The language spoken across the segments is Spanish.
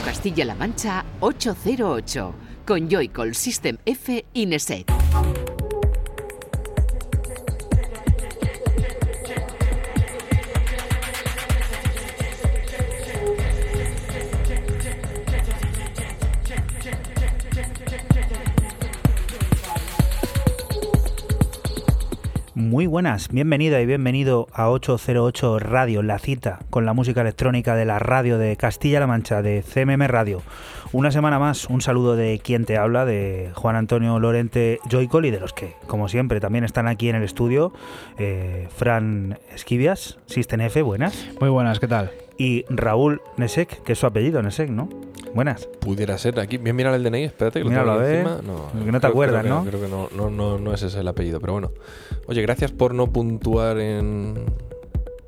Castilla-La Mancha 808 con Joycall System F Ineset. Buenas, bienvenida y bienvenido a 808 Radio, la cita con la música electrónica de la radio de Castilla-La Mancha, de CMM Radio. Una semana más, un saludo de quien te habla, de Juan Antonio Lorente Joycol y de los que, como siempre, también están aquí en el estudio, eh, Fran Esquivias, System F, buenas. Muy buenas, ¿qué tal? Y Raúl Nesek, que es su apellido, Nesek, ¿no? Buenas. Pudiera ser. Aquí, bien, mira el DNI, espérate que lo Míralo, tengo aquí a ver. encima. No, Que no te creo- acuerdas, creo que ¿no? Creo que no, no, no, no ese es el apellido, pero bueno. Oye, gracias por no puntuar en.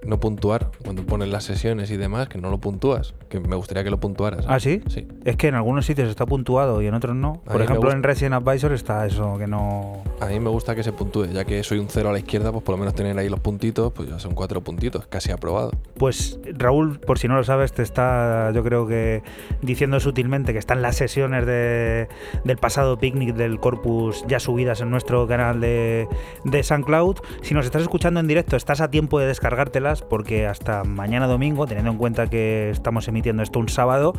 No puntuar cuando pones las sesiones y demás, que no lo puntúas. Que me gustaría que lo puntuaras. ¿Ah, sí? Sí. Es que en algunos sitios está puntuado y en otros no. A Por ejemplo, en Resident Advisor está eso, que no... A mí me gusta que se puntúe, ya que soy un cero a la izquierda, pues por lo menos tener ahí los puntitos, pues ya son cuatro puntitos, casi aprobado. Pues Raúl, por si no lo sabes, te está, yo creo que diciendo sutilmente que están las sesiones de, del pasado picnic del Corpus ya subidas en nuestro canal de, de SoundCloud. Si nos estás escuchando en directo, estás a tiempo de descargártelas porque hasta mañana domingo, teniendo en cuenta que estamos emitiendo esto un sábado,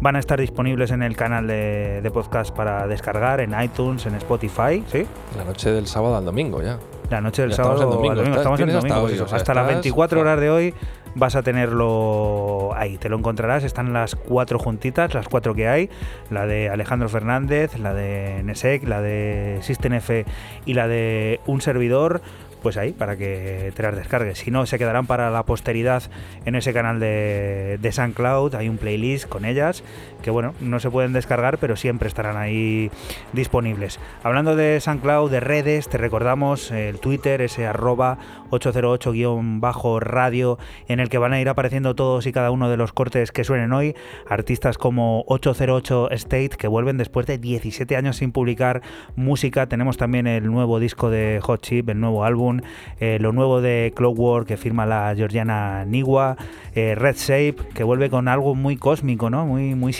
van a estar disponibles en el canal de, de podcast para descargar en iTunes, en Spotify, ¿sí? La noche del sábado al domingo ya. La noche del Ya estamos sábado en domingo, al domingo. estás- Estamos en hasta domingo, hoy, o eso, sea, hasta las estás- 24 Buah. horas de hoy vas a tenerlo ahí. Te lo encontrarás. Están las cuatro juntitas, las cuatro que hay. La de Alejandro Fernández, la de Nesek, la de System F y la de un servidor. Pues ahí, para que te las descargues. Si no, se quedarán para la posteridad en ese canal de, de SoundCloud. Hay un playlist con ellas que, bueno, no se pueden descargar, pero siempre estarán ahí disponibles. Hablando de SoundCloud, de redes, te recordamos el Twitter, ese arroba 808-radio, en el que van a ir apareciendo todos y cada uno de los cortes que suenen hoy. Artistas como 808 State, que vuelven después de 17 años sin publicar música. Tenemos también el nuevo disco de Hot Chip, el nuevo álbum, eh, lo nuevo de Clockwork, que firma la georgiana Niwa, eh, Red Shape, que vuelve con algo muy cósmico, ¿no? Muy, muy.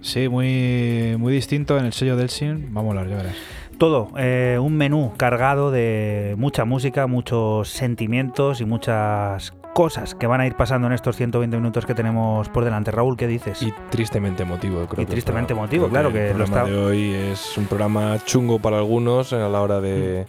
Sí, muy, muy distinto en el sello del Sin. Vamos a hablar, ya verás. Todo, eh, un menú cargado de mucha música, muchos sentimientos y muchas cosas que van a ir pasando en estos 120 minutos que tenemos por delante. Raúl, ¿qué dices? Y tristemente emotivo, creo Y que tristemente emotivo, creo claro, que el lo programa está- de hoy es un programa chungo para algunos a la hora de,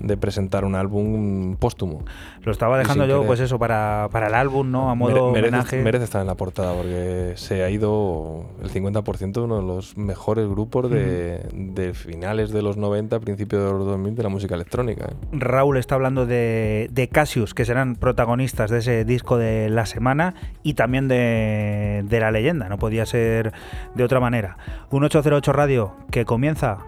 de presentar un álbum póstumo. Lo estaba dejando yo, querer. pues eso, para, para el álbum, ¿no? A modo Mere- homenaje. merece, merece estar en la portada porque se ha ido el 50% de uno de los mejores grupos de, de finales de los 90, principios de los 2000 de la música electrónica. ¿eh? Raúl está hablando de, de Cassius, que serán protagonistas de ese disco de la semana y también de, de la leyenda, no podía ser de otra manera. Un 808 Radio que comienza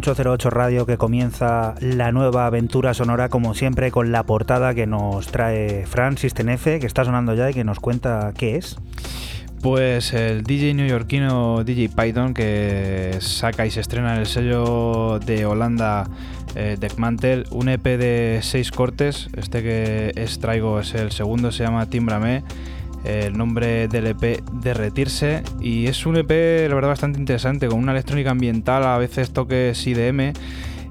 808 Radio que comienza la nueva aventura sonora, como siempre, con la portada que nos trae Fran Sistenefe, que está sonando ya y que nos cuenta qué es. Pues el DJ neoyorquino DJ Python que saca y se estrena en el sello de Holanda eh, Deckmantel un EP de seis cortes. Este que es traigo es el segundo, se llama Timbrame. El nombre del EP Derretirse y es un EP la verdad bastante interesante con una electrónica ambiental, a veces toques IDM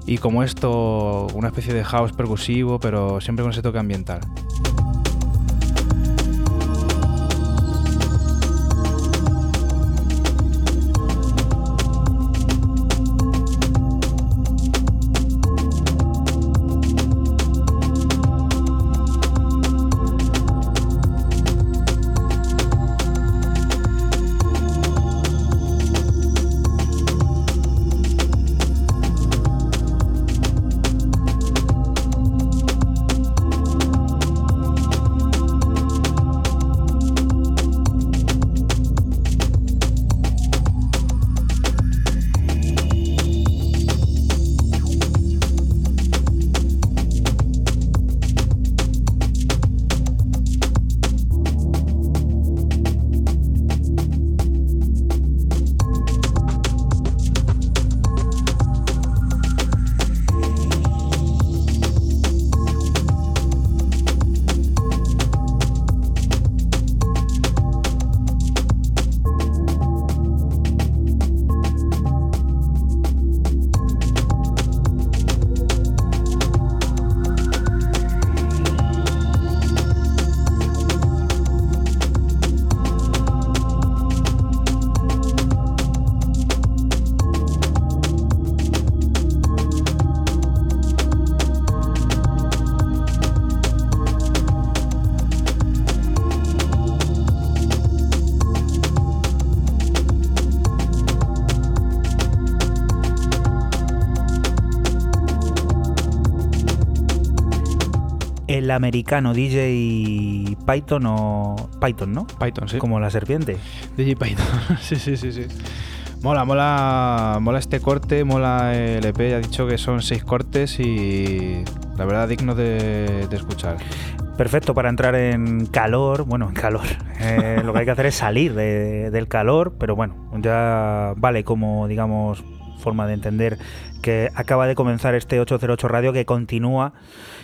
y como esto una especie de house percusivo pero siempre con ese toque ambiental. Americano DJ Python o Python, ¿no? Python, sí. Como la serpiente. DJ Python, sí, sí, sí, sí. Mola, mola, mola este corte, mola el EP, ya ha dicho que son seis cortes y la verdad digno de, escuchar. Perfecto para entrar en calor, bueno, en calor. Eh, lo que hay que hacer es salir del calor, pero bueno, ya vale como, digamos, forma de entender que acaba de comenzar este 808 Radio que continúa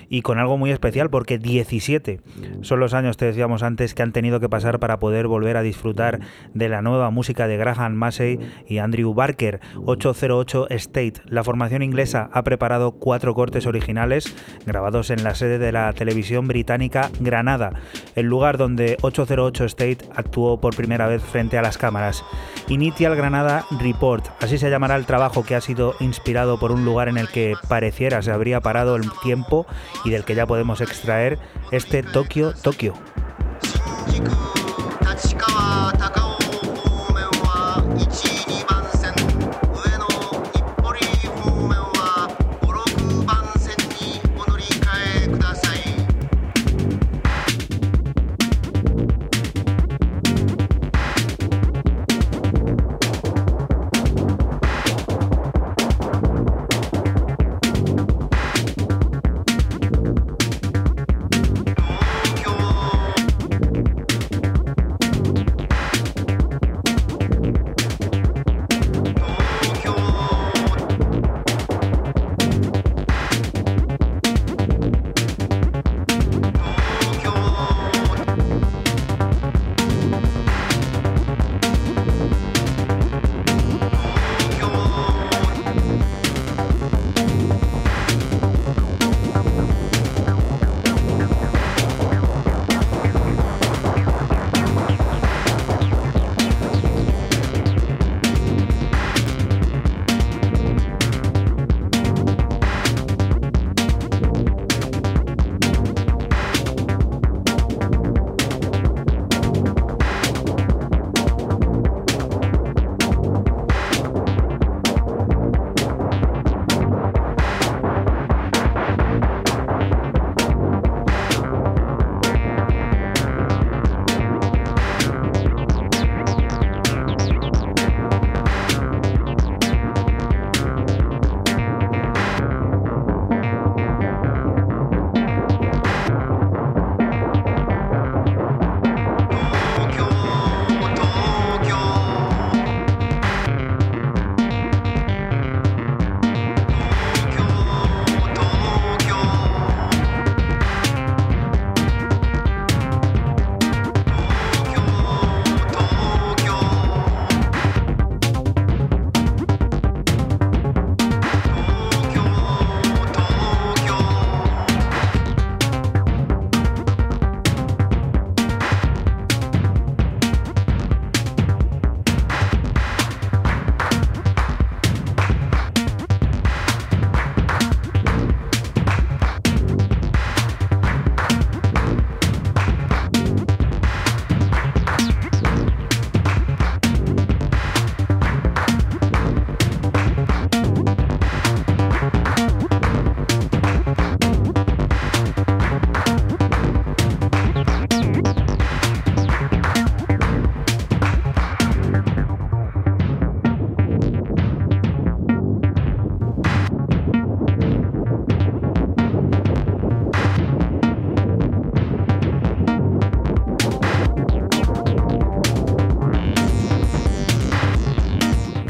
y con algo muy especial porque 17 son los años, te decíamos antes, que han tenido que pasar para poder volver a disfrutar de la nueva música de Graham Massey y Andrew Barker. 808 State. La formación inglesa ha preparado cuatro cortes originales grabados en la sede de la televisión británica Granada, el lugar donde 808 State actuó por primera vez frente a las cámaras. Initial Granada Report, así se llamará el trabajo que ha sido inspirado por un lugar en el que pareciera se habría parado el tiempo y del que ya podemos extraer este Tokio Tokio.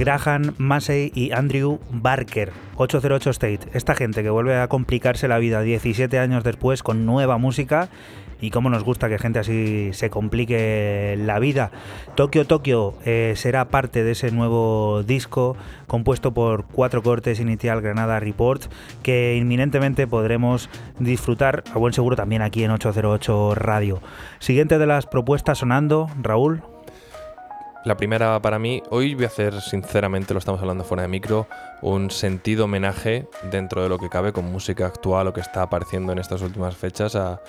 Graham Massey y Andrew Barker. 808 State. Esta gente que vuelve a complicarse la vida 17 años después con nueva música y cómo nos gusta que gente así se complique la vida. Tokio Tokio eh, será parte de ese nuevo disco compuesto por cuatro cortes inicial Granada Report que inminentemente podremos disfrutar a buen seguro también aquí en 808 Radio. Siguiente de las propuestas sonando, Raúl. La primera para mí, hoy voy a hacer sinceramente, lo estamos hablando fuera de micro, un sentido homenaje dentro de lo que cabe con música actual o que está apareciendo en estas últimas fechas a,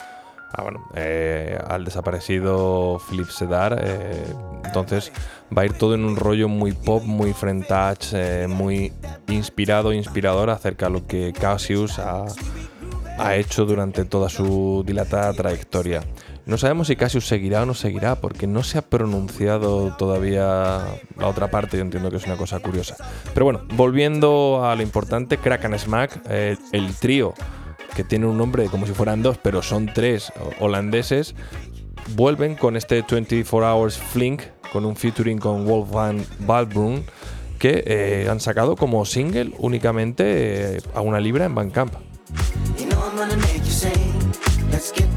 bueno, eh, al desaparecido Philip Sedar. Eh, entonces va a ir todo en un rollo muy pop, muy French, eh, muy inspirado, inspirador acerca de lo que Cassius ha, ha hecho durante toda su dilatada trayectoria. No sabemos si Cassius seguirá o no seguirá, porque no se ha pronunciado todavía la otra parte, yo entiendo que es una cosa curiosa. Pero bueno, volviendo a lo importante, Crack and Smack, eh, el trío, que tiene un nombre como si fueran dos, pero son tres holandeses, vuelven con este 24 Hours Flink, con un featuring con Wolfgang Balbrun, que eh, han sacado como single únicamente eh, a una libra en Bandcamp. You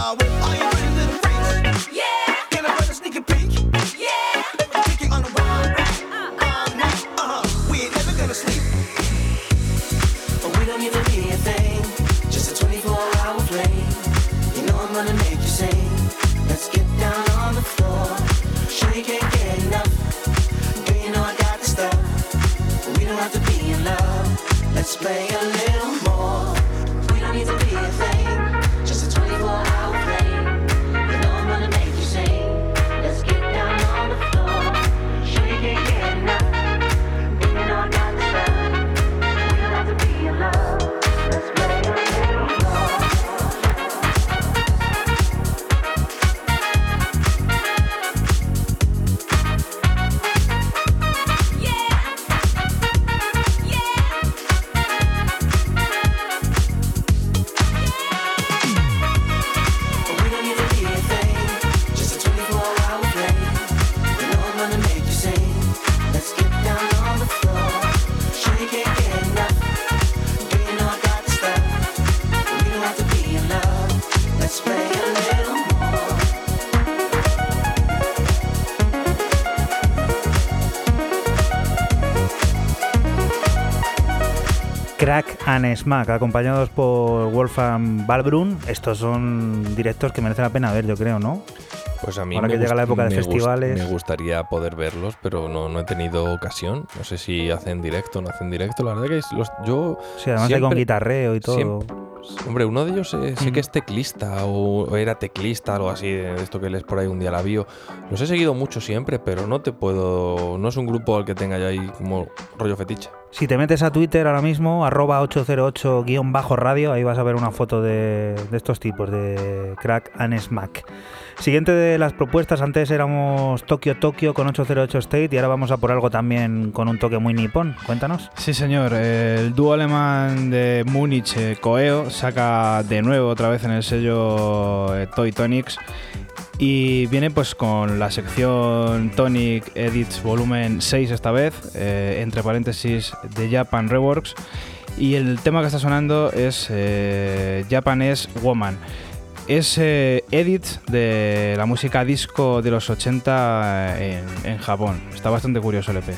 you little freaks. Yeah. A peek? Yeah. On the uh-huh. all night. Uh huh. We ain't gonna sleep. But we don't need to be a thing. Just a 24 hour play. You know I'm gonna make you. Let's get down on the floor. Sure you can't get enough. You know I got the stuff. We don't have to be in love. Let's play a little. Crack and Smack, acompañados por Wolfgang Balbrun. Estos son directos que merecen la pena ver, yo creo, ¿no? Pues a mí Ahora que llega la época de festivales. me gustaría poder verlos, pero no, no, he tenido ocasión. No sé si hacen directo o no hacen directo. La verdad que los, yo. Sí, además hay con guitarreo y todo. Hombre, uno de ellos eh, sé que es teclista o era teclista, algo así, de esto que lees por ahí un día la vio. Los he seguido mucho siempre, pero no te puedo. No es un grupo al que tenga ya ahí como rollo fetiche. Si te metes a Twitter ahora mismo, arroba 808-radio, ahí vas a ver una foto de, estos tipos, de Crack and Smack. Siguiente de las propuestas, antes éramos Tokio Tokio con 808 State y ahora vamos a por algo también con un toque muy nipón. Cuéntanos. Sí, señor. El dúo alemán de Múnich, eh, Coeo, saca de nuevo otra vez en el sello eh, Toy Tonics y viene pues con la sección Tonic Edits volumen 6 esta vez, eh, entre paréntesis de Japan Reworks. Y el tema que está sonando es Japanese Woman. Es eh, edit de la música disco de los 80 en, en Japón. Está bastante curioso el EP.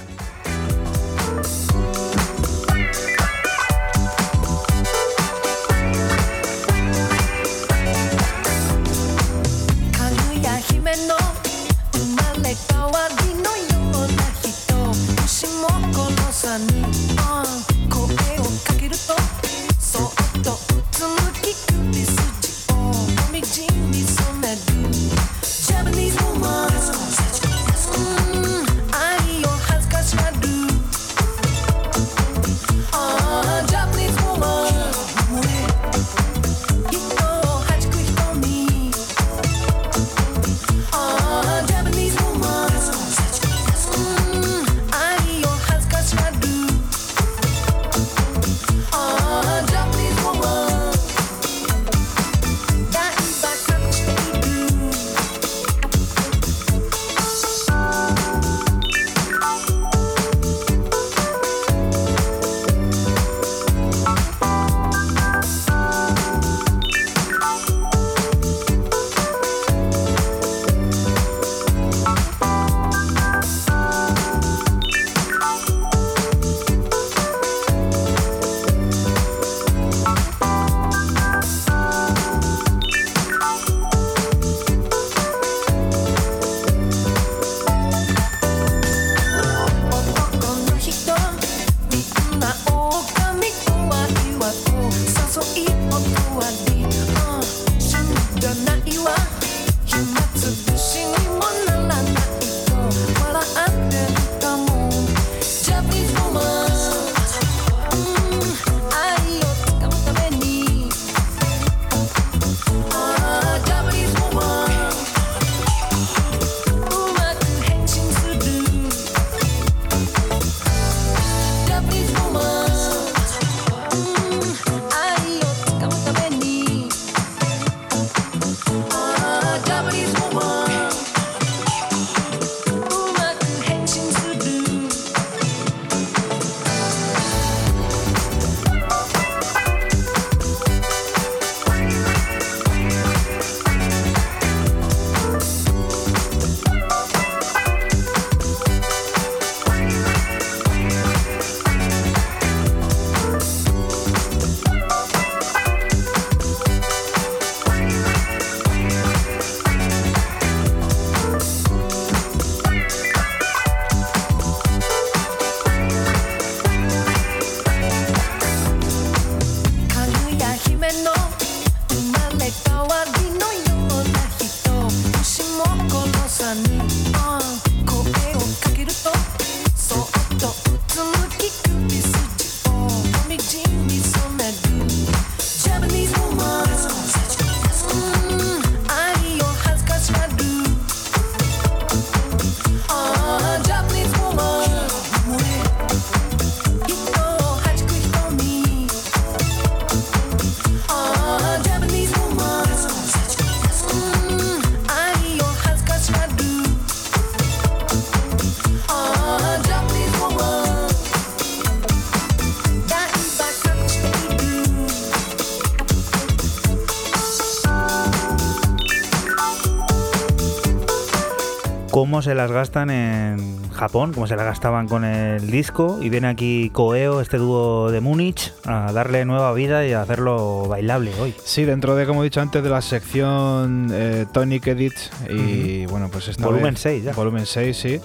Se las gastan en Japón, cómo se las gastaban con el disco. Y viene aquí Koeo, este dúo de Múnich, a darle nueva vida y a hacerlo bailable hoy. Sí, dentro de, como he dicho antes, de la sección eh, Tonic Edit y bueno, pues esta Volumen vez- 6 ya. Volumen 6, sí.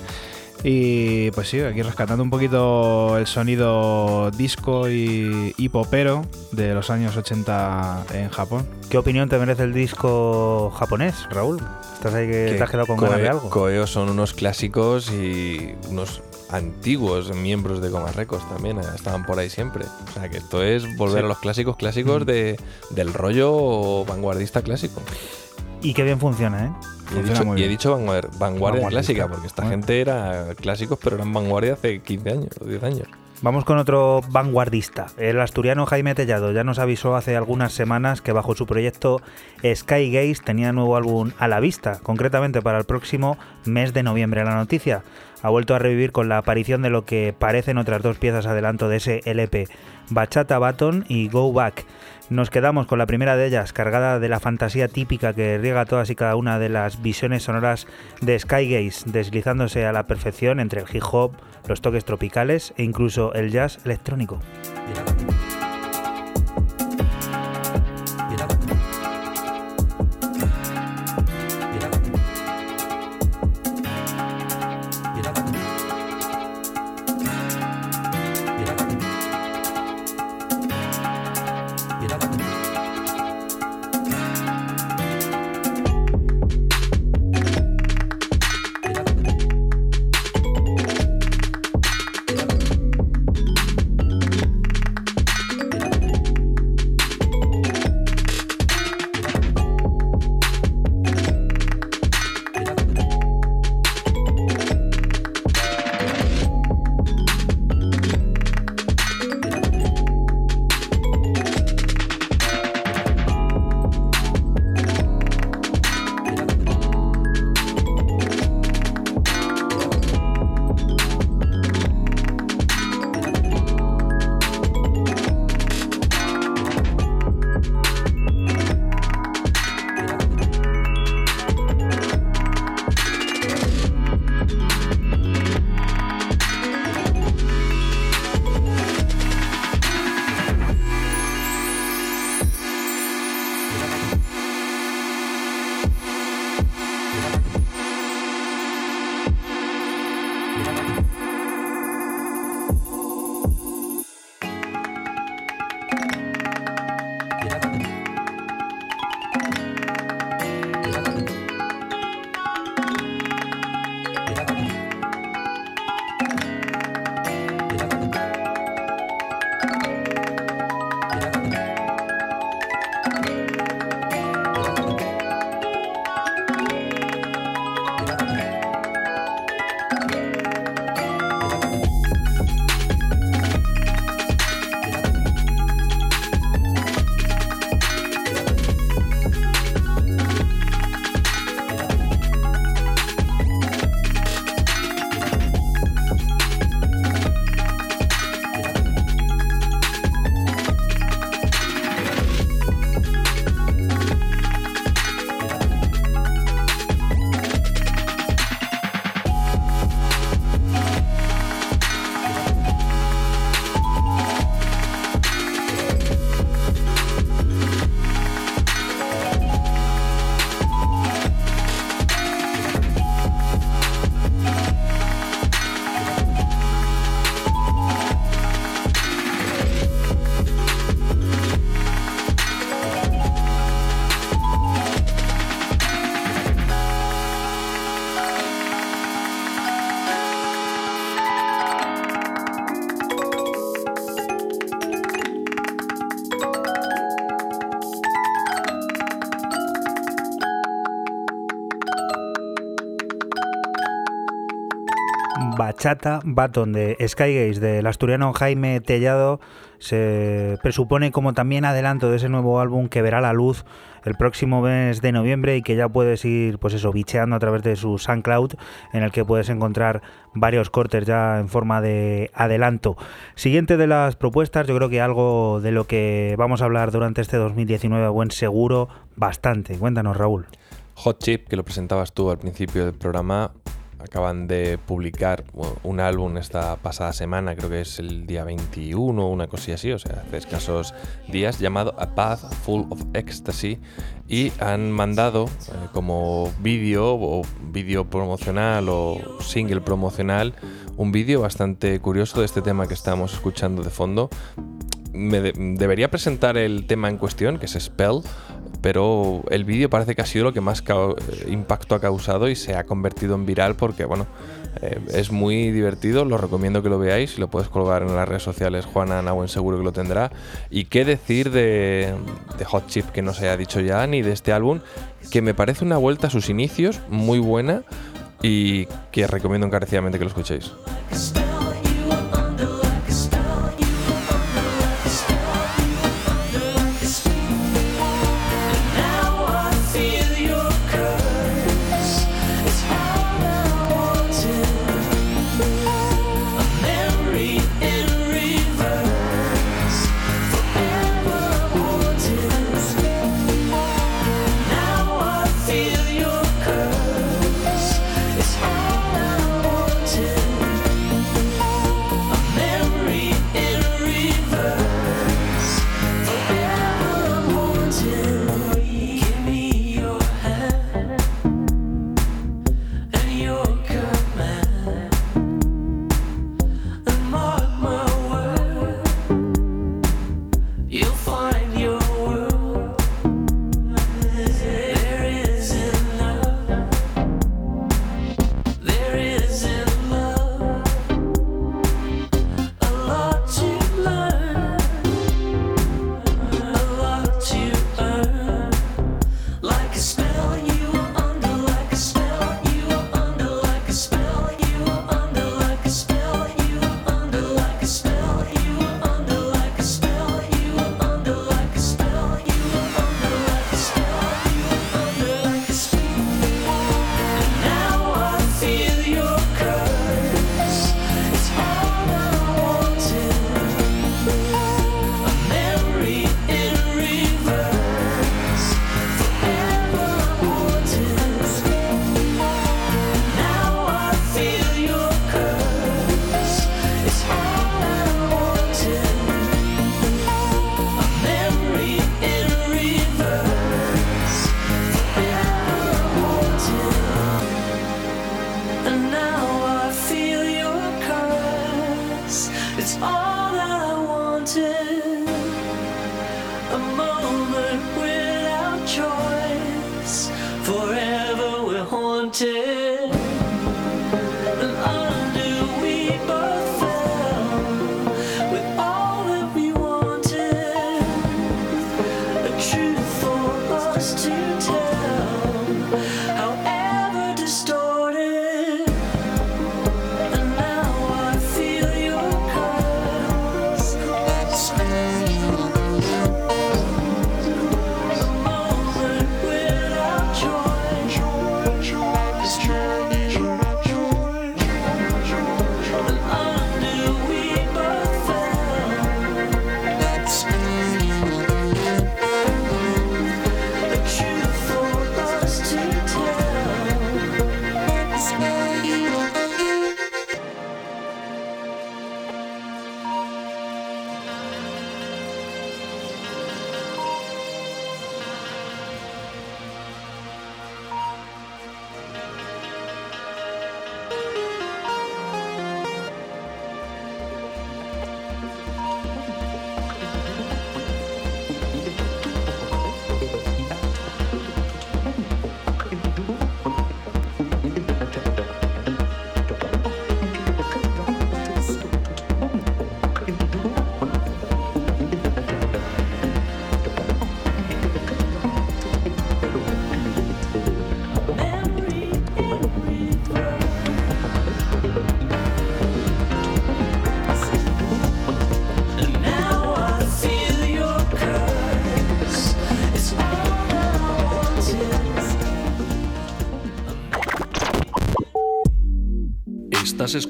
Y pues sí, aquí rescatando un poquito el sonido disco y, y popero de los años 80 en Japón. ¿Qué opinión te merece el disco japonés, Raúl? ¿Estás ahí que te has quedado con ganas de algo? Koeo son unos clásicos y unos antiguos miembros de Coma Records también, eh, estaban por ahí siempre. O sea que esto es volver Sí. a los clásicos clásicos Mm. de, del rollo vanguardista clásico. Y qué bien funciona, ¿eh? Y he dicho, y he vanguardia clásica, porque esta Bueno. gente era clásicos, pero eran vanguardia hace 15 años o 10 años. Vamos con otro vanguardista. El asturiano Jaime Tellado ya nos avisó hace algunas semanas que bajo su proyecto Sky Gaze tenía nuevo álbum a la vista, concretamente para el próximo mes de noviembre. La noticia ha vuelto a revivir con la aparición de lo que parecen otras dos piezas adelanto de ese LP, Bachata Baton y Go Back, Nos quedamos con la primera de ellas, cargada de la fantasía típica que riega todas y cada una de las visiones sonoras de Skygaze, deslizándose a la perfección entre el hip hop, los toques tropicales e incluso el jazz electrónico. Bachata Baton de Skygaze del asturiano Jaime Tellado se presupone como también adelanto de ese nuevo álbum que verá la luz el próximo mes de noviembre y que ya puedes ir pues eso bicheando a través de su SoundCloud en el que puedes encontrar varios cortes ya en forma de adelanto. Siguiente de las propuestas, yo creo que algo de lo que vamos a hablar durante este 2019 buen seguro bastante. Cuéntanos Raúl. Hot Chip, que lo presentabas tú al principio del programa, acaban de publicar un álbum esta pasada semana, creo que es el día 21 una cosilla así, o sea, hace escasos días, llamado A Path Full of Ecstasy y han mandado eh, como vídeo o vídeo promocional o single promocional un vídeo bastante curioso de este tema que estamos escuchando de fondo. Me de debería presentar el tema en cuestión, que es Spell, pero el vídeo parece que ha sido lo que más impacto ha causado y se ha convertido en viral porque, bueno, eh, es muy divertido, lo recomiendo que lo veáis, lo puedes colgar en las redes sociales, Juana Nauen seguro que lo tendrá. Y qué decir de, de Hot Chip que no se haya dicho ya, ni de este álbum, que me parece una vuelta a sus inicios muy buena y que recomiendo encarecidamente que lo escuchéis.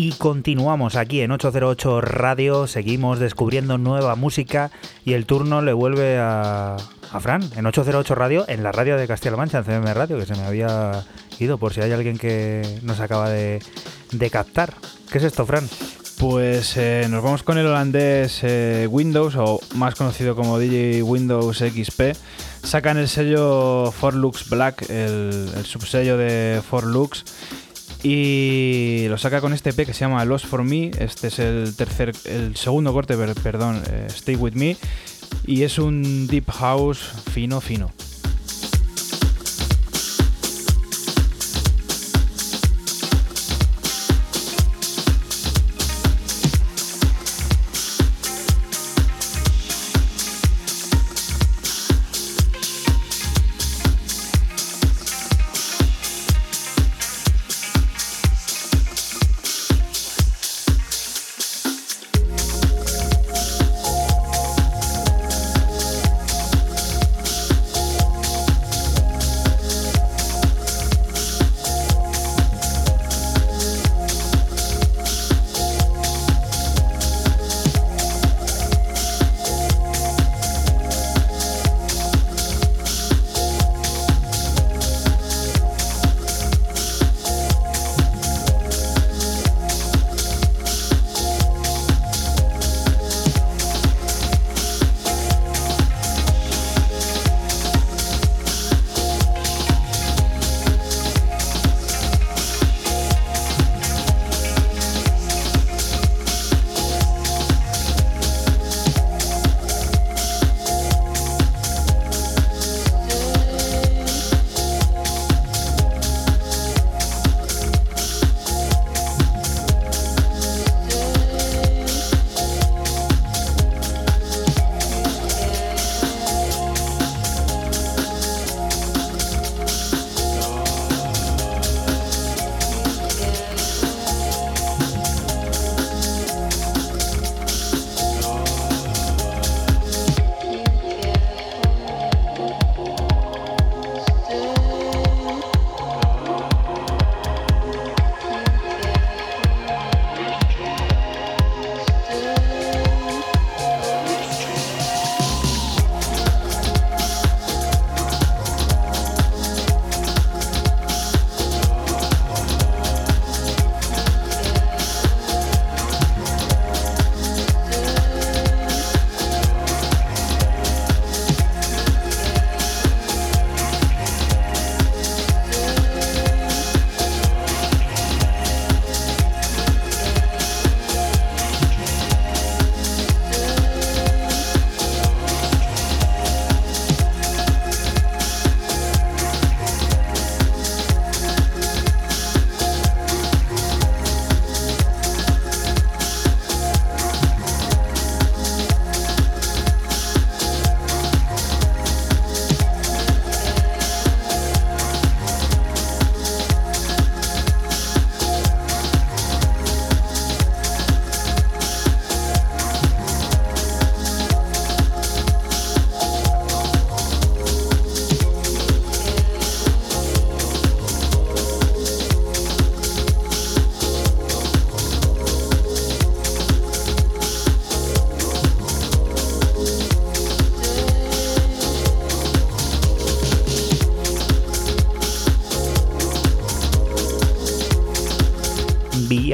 Y continuamos aquí en 808 Radio, seguimos descubriendo nueva música y el turno le vuelve a, a Fran en 808 Radio, en la radio de Castilla-La Mancha, en CM Radio, que se me había ido por si hay alguien que nos acaba de, de captar. ¿Qué es esto, Fran? Pues eh, nos vamos con el holandés eh, Windows, o más conocido como DJ Windows XP. Sacan el sello Forlux Black, el, el subsello de Forlux, y lo saca con este EP que se llama Lost for Me. Este es el tercer, el segundo corte, per- perdón, eh, Stay with Me, y es un deep house fino, fino.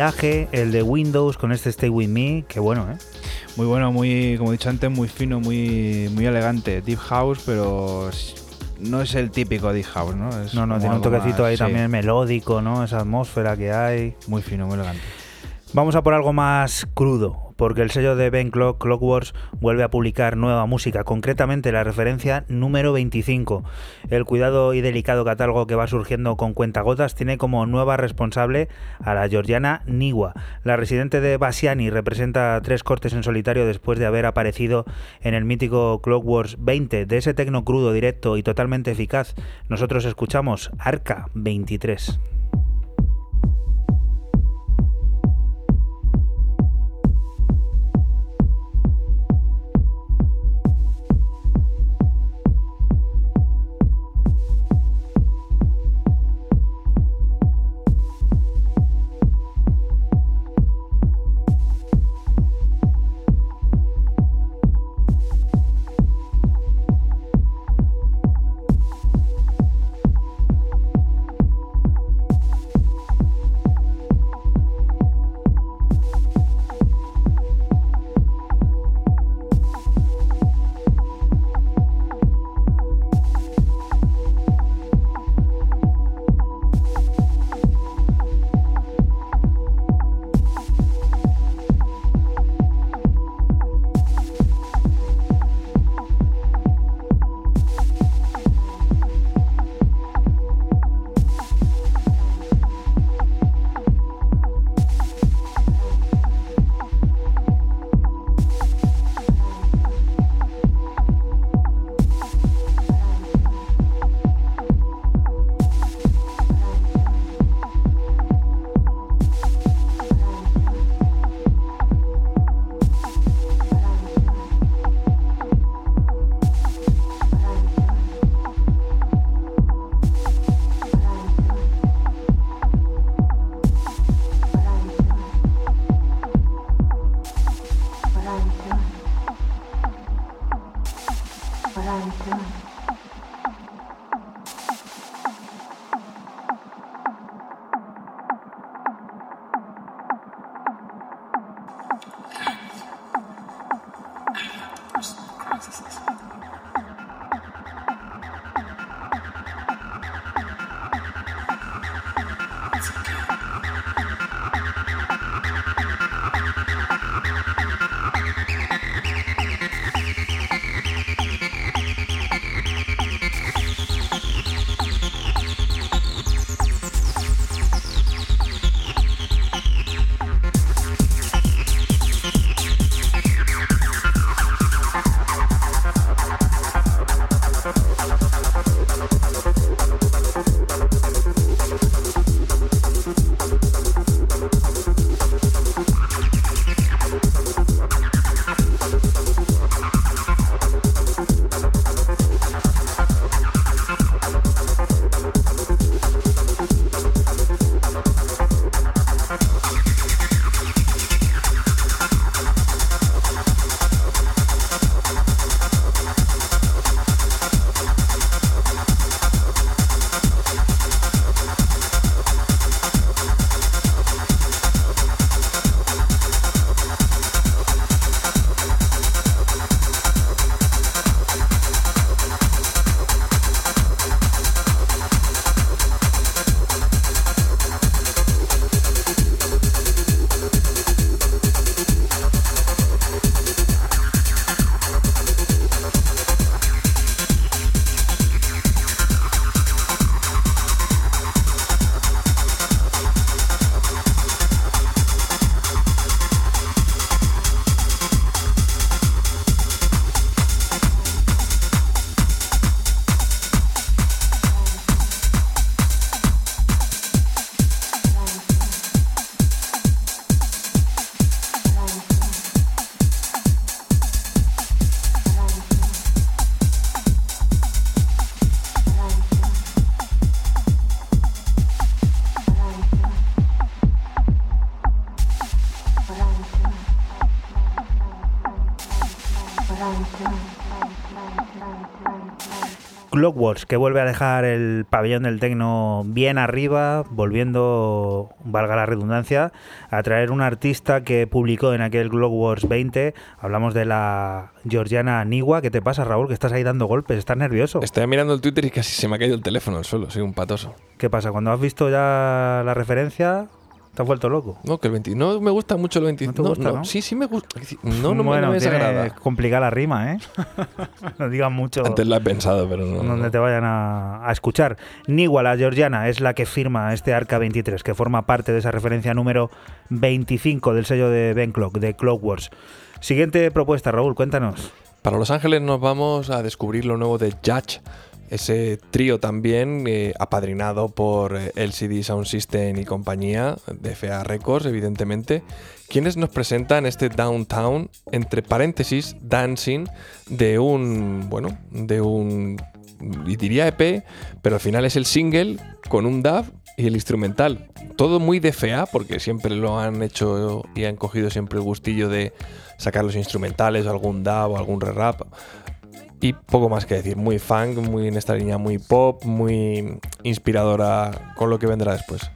Viaje, el de Windows con este Stay With Me, que bueno, ¿eh? Muy bueno, muy, como he dicho antes, muy fino, muy, muy elegante. Deep House, pero no es el típico Deep House, ¿no? Es No, no, tiene un toquecito más- ahí sí, también melódico, ¿no? Esa atmósfera que hay. Muy fino, muy elegante. Vamos a por algo más crudo. Porque el sello de Ben Clock, Clockworks, vuelve a publicar nueva música, concretamente la referencia número 25. El cuidado y delicado catálogo que va surgiendo con cuentagotas tiene como nueva responsable a la georgiana Niwa. La residente de Basiani representa tres cortes en solitario después de haber aparecido en el mítico Clockworks 20. De ese tecno crudo, directo y totalmente eficaz, nosotros escuchamos Arca 23. Clockworks, que vuelve a dejar el pabellón del tecno bien arriba, volviendo, valga la redundancia, a traer un artista que publicó en aquel Clockworks 20. Hablamos de la georgiana Niwa. ¿Qué te pasa, Raúl? Que estás ahí dando golpes, estás nervioso. Estoy mirando el Twitter y casi se me ha caído el teléfono al suelo, soy un patoso. ¿Qué pasa? Cuando has visto ya la referencia, ¿Te has vuelto loco? No, que el 20. No me gusta mucho el 20. ¿No te gusta, no? Sí, sí me gusta. No, no, me- bueno, no me tiene desagrada. complicada la rima, ¿eh? no digas mucho Antes la he pensado, pero no. donde no. te vayan a, a escuchar. Nigua, la georgiana, es la que firma este Arca 23, que forma parte de esa referencia número 25 del sello de Ben Clock, de Clockworks. Siguiente propuesta, Raúl, cuéntanos. Para Los Ángeles nos vamos a descubrir lo nuevo de Judge, ese trío también eh, apadrinado por eh, LCD Sound System y compañía, de FA Records, evidentemente, quienes nos presentan este Downtown, entre paréntesis, dancing, de un, bueno, de un, y diría EP, pero al final es el single con un dub y el instrumental. Todo muy de FA, porque siempre lo han hecho y han cogido siempre el gustillo de sacar los instrumentales, algún dub o algún re-rap. Y poco más que decir, muy funk, muy en esta línea muy pop, muy inspiradora con lo que vendrá después.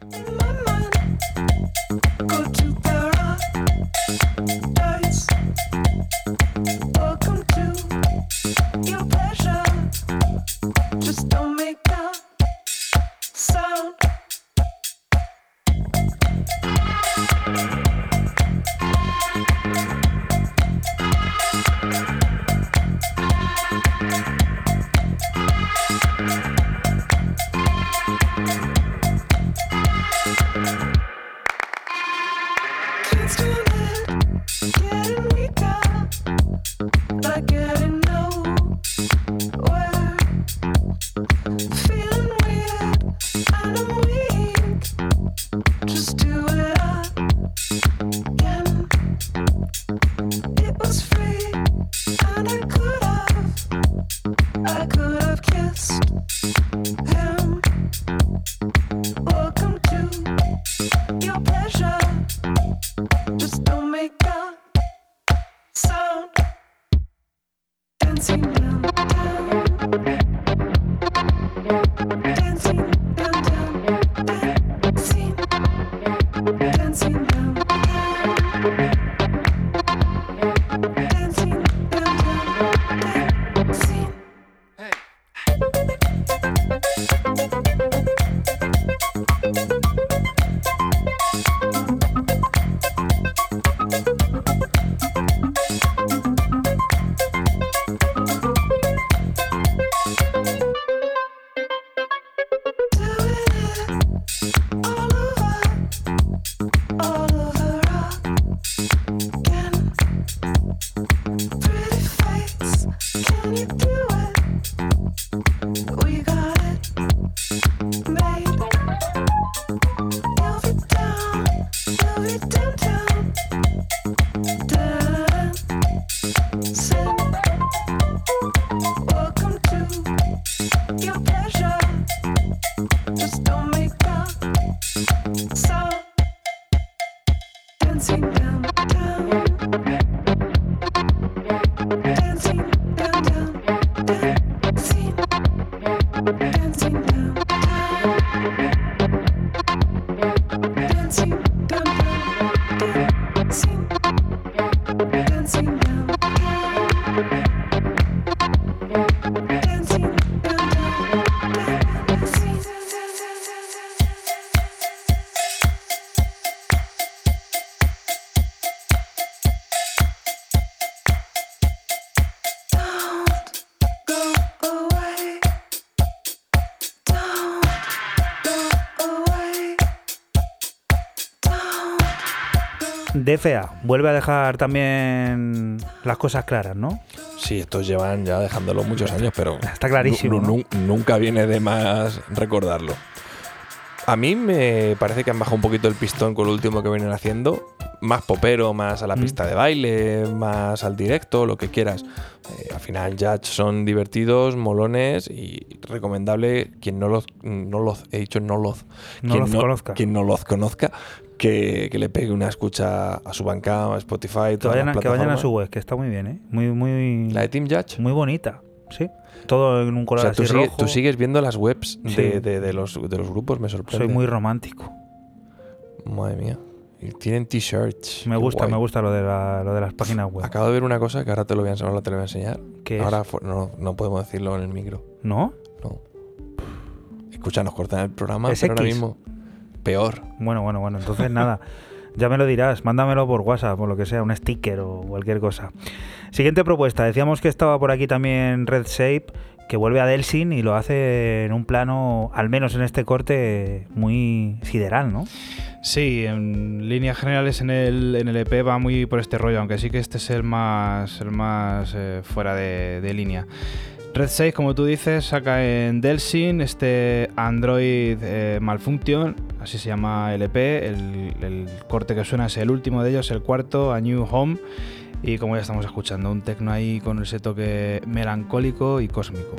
DFA vuelve a dejar también las cosas claras, ¿no? Sí, estos llevan ya dejándolo muchos años, pero Está clarísimo, nu- nu- nunca viene de más recordarlo. A mí me parece que han bajado un poquito el pistón con lo último que vienen haciendo. Más popero, más a la Mm. pista de baile, más al directo, lo que quieras. Eh, al final, Judge son divertidos, molones y recomendable. Quien no los, no los he dicho, no los, No quien los conozca. Quien no los conozca, que, que le pegue una escucha a su Bandcamp, a Spotify, Que vayan, que vayan a su web, que está muy bien, ¿eh? Muy, muy, La de Team Judge. muy bonita, sí. Todo en un O color sea, así tú, sigue- rojo. tú sigues viendo las webs de, Sí. de- de los, de los grupos, me sorprende. Soy muy romántico. Madre mía. Y tienen t-shirts. Me Qué gusta, guay. me gusta lo de, la- lo de las páginas web. Acabo de ver una cosa que ahora te lo voy a enseñar. ahora te lo voy a enseñar. ¿Qué es? ahora no, no podemos decirlo en el micro. ¿No? No. Escucha, nos cortan el programa, Es pero ahora mismo. Peor. Bueno, bueno, bueno, entonces nada. Ya me lo dirás, mándamelo por WhatsApp o lo que sea, un sticker o cualquier cosa. Siguiente propuesta, decíamos que estaba por aquí también Red Shape, que vuelve a Delsin y lo hace en un plano, al menos en este corte, muy sideral, ¿no? Sí, en líneas generales en el, en el EP va muy por este rollo, aunque sí que este es el más, el más eh, fuera de, de línea. Red 6, como tú dices, saca en Delsin este Android eh, Malfunction, así se llama el EP. El, el corte que suena es el último de ellos, el cuarto, A New Home. Y como ya estamos escuchando, un tecno ahí con ese toque melancólico y cósmico.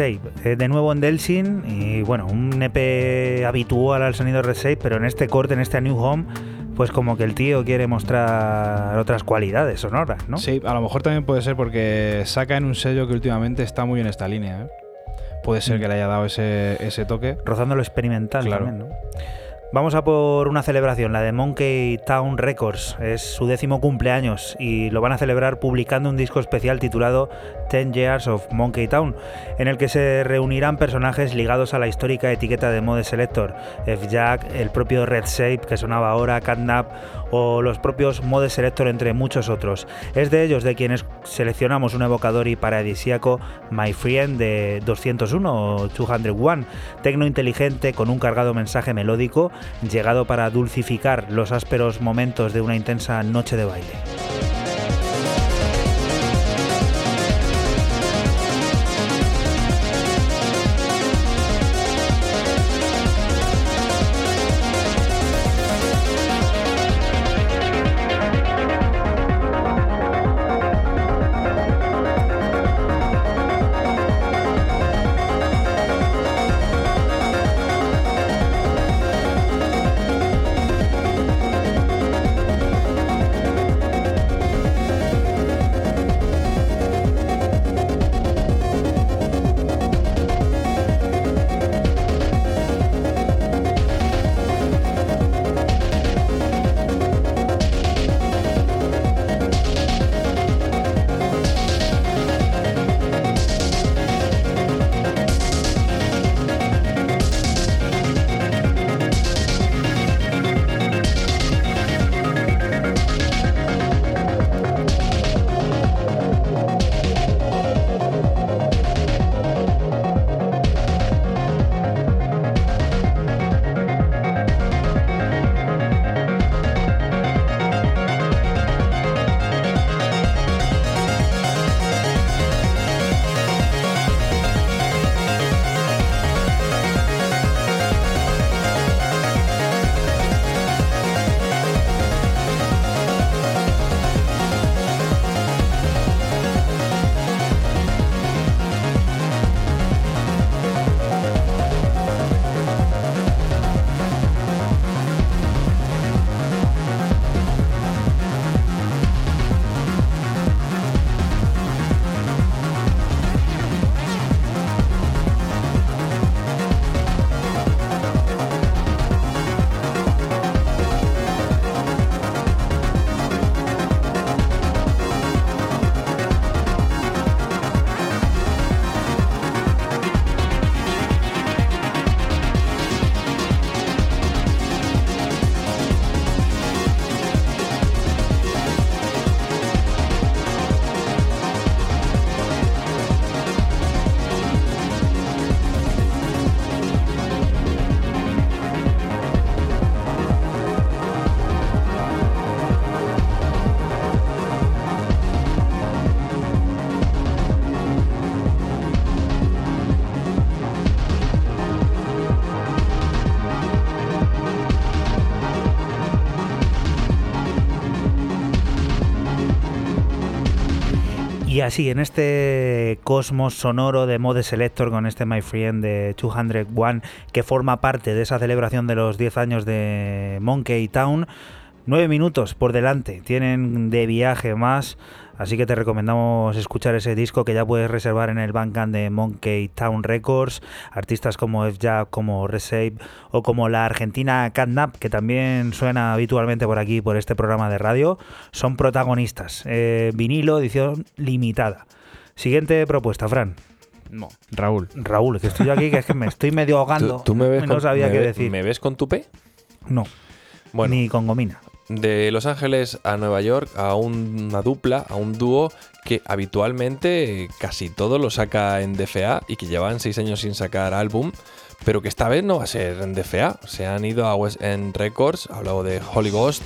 Eh, de nuevo en Delsin y bueno, un EP habitual al sonido Red Shape, pero en este corte, en este A New Home, pues como que el tío quiere mostrar otras cualidades sonoras, ¿no? Sí, a lo mejor también puede ser porque saca en un sello que últimamente está muy en esta línea. ¿eh? Puede ser Mm. que le haya dado ese, ese toque. Rozando lo experimental Claro. también, ¿no? Vamos a por una celebración, la de Monkey Town Records. Es su décimo cumpleaños y lo van a celebrar publicando un disco especial titulado 10 Years of Monkey Town, en el que se reunirán personajes ligados a la histórica etiqueta de Mode Selector, F-Jack, el propio Red Shape que sonaba ahora, Catnap o los propios Mode Selector entre muchos otros. Es de ellos de quienes seleccionamos un evocador y paradisíaco My Friend de 201 o 201, tecno inteligente con un cargado mensaje melódico llegado para dulcificar los ásperos momentos de una intensa noche de baile. Así, en este cosmos sonoro de Mode Selector con este My Friend de 201, que forma parte de esa celebración de los 10 años de Monkey Town, nueve minutos por delante tienen de viaje más. Así que te recomendamos escuchar ese disco que ya puedes reservar en el Bandcamp de Monkey Town Records. Artistas como F-Jab, como Reshape o como la argentina Catnap, que también suena habitualmente por aquí, por este programa de radio, son protagonistas. Eh, vinilo, edición limitada. Siguiente propuesta, Fran. No, Raúl. Raúl, que estoy yo aquí, que es que me estoy medio ahogando. ¿Tú, tú me ves no con, sabía me qué ve- decir. ¿Me ves con tu P? No, Bueno, ni con gomina. De Los Ángeles a Nueva York a una dupla, a un dúo que habitualmente casi todo lo saca en DFA y que llevan seis años sin sacar álbum, pero que esta vez no va a ser en DFA. Se han ido a West End Records, hablado de Holy Ghost,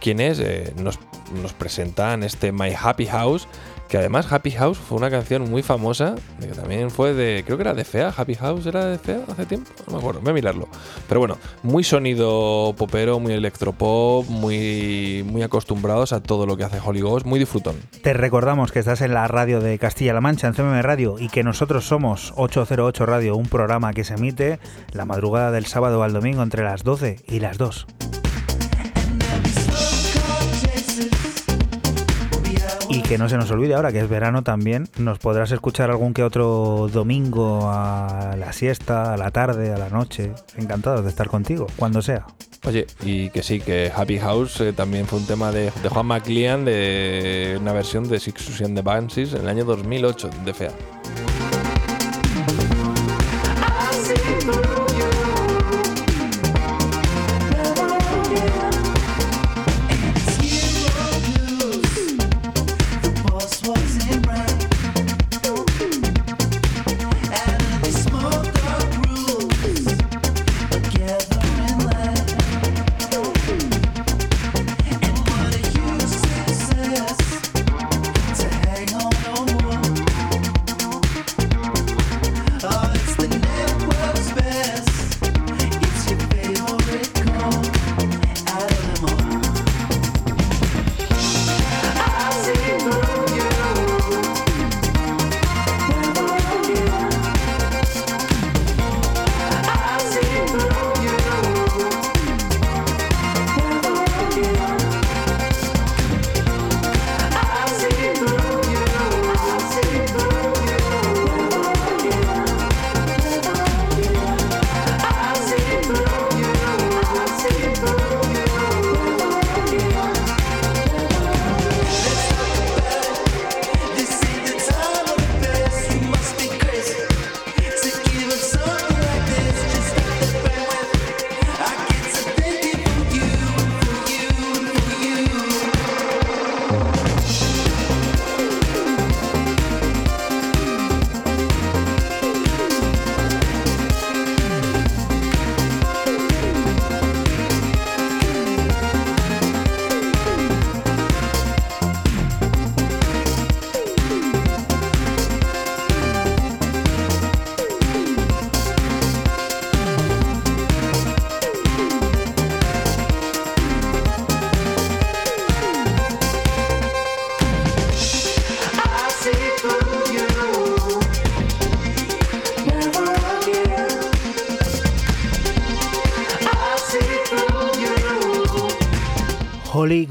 quienes eh, nos, nos presentan este My Happy House, que además Happy House fue una canción muy famosa, que también fue de, creo que era de Fea, Happy House era de Fea hace tiempo, no me acuerdo, voy a mirarlo. Pero bueno, muy sonido popero, muy electropop, muy, muy acostumbrados a todo lo que hace Holy Ghost, muy disfrutón. Te recordamos que estás en la radio de Castilla-La Mancha, en CMM Radio, y que nosotros somos 808 Radio, un programa que se emite la madrugada del sábado al domingo entre las 12 y las 2. Y que no se nos olvide ahora que es verano también, nos podrás escuchar algún que otro domingo a la siesta, a la tarde, a la noche. Encantados de estar contigo, cuando sea. Oye, y que sí, que Happy House eh, también fue un tema de, de Juan McLean de una versión de Six Susan de Banshees en el año 2008 de Fea.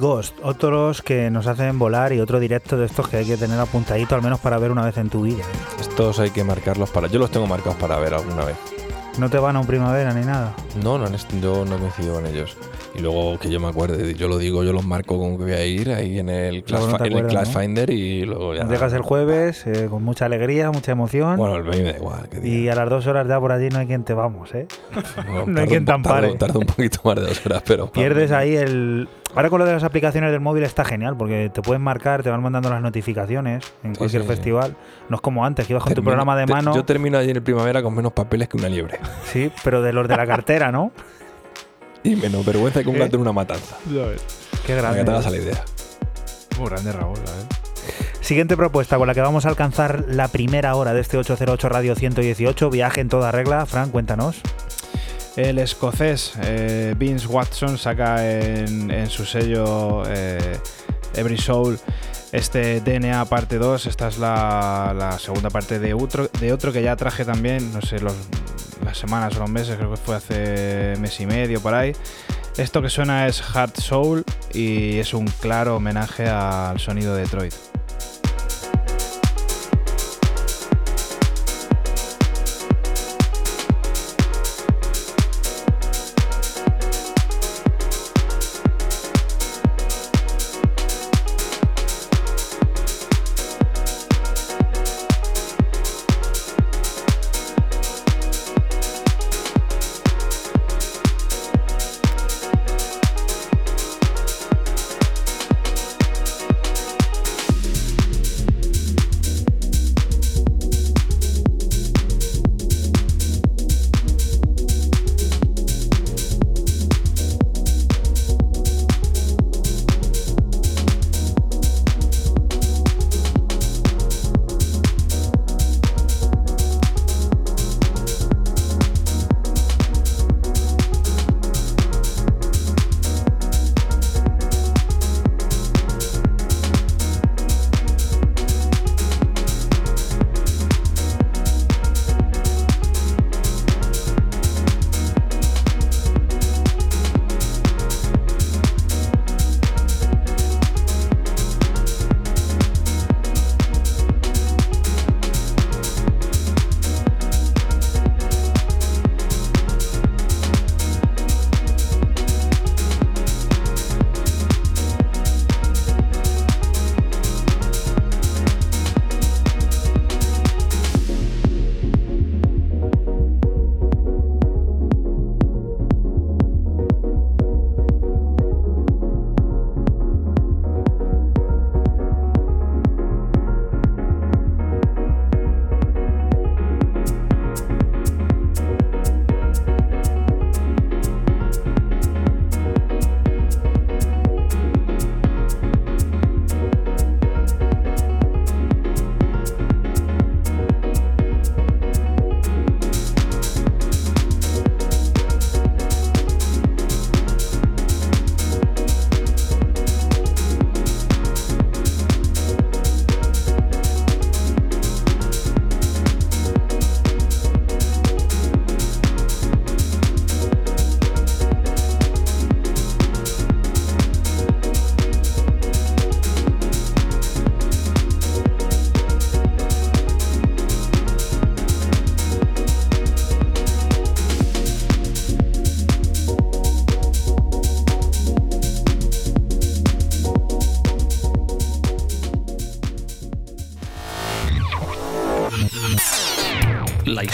Ghost, otros que nos hacen volar y otro directo de estos que hay que tener apuntadito al menos para ver una vez en tu vida. Estos hay que marcarlos para. Yo los tengo marcados para ver alguna vez. No te van a un primavera ni nada. No, no, han est- yo no coincido con ellos. Y luego que yo me acuerde, yo lo digo, yo los marco como que voy a ir ahí en el Class, Luego no te Fi- en el acuerdas, Class ¿no? Finder y luego ya. Llegas el jueves eh, con mucha alegría, mucha emoción. Bueno, el me da igual. y a las dos horas ya por allí no hay quien te vamos, ¿eh? No hay quien un- te ampare. tarda- Tarda un poquito más de dos horas, pero. Pierdes ahí el... Ahora con lo de las aplicaciones del móvil está genial, porque te pueden marcar, te van mandando las notificaciones en Sí, cualquier sí, sí. festival. No es como antes, que ibas con tu programa de te- mano. Yo termino allí en el primavera con menos papeles que una liebre. Sí, pero de los de la cartera, ¿no? Y menos vergüenza que un ¿Eh? gato en una matanza. Qué Para que te grande. hagas a la idea. Muy grande Raúl, ¿eh? Siguiente propuesta con la que vamos a alcanzar la primera hora de este 808 Radio 118. Viaje en toda regla. Fran, cuéntanos. El escocés eh, Vince Watson saca en, su sello eh, Every Soul este DNA parte 2. Esta es la, segunda parte de otro, que ya traje también, no sé, los, las semanas o los meses, creo que fue hace mes y medio por ahí. Esto que suena es Heart Soul y es un claro homenaje al sonido de Detroit.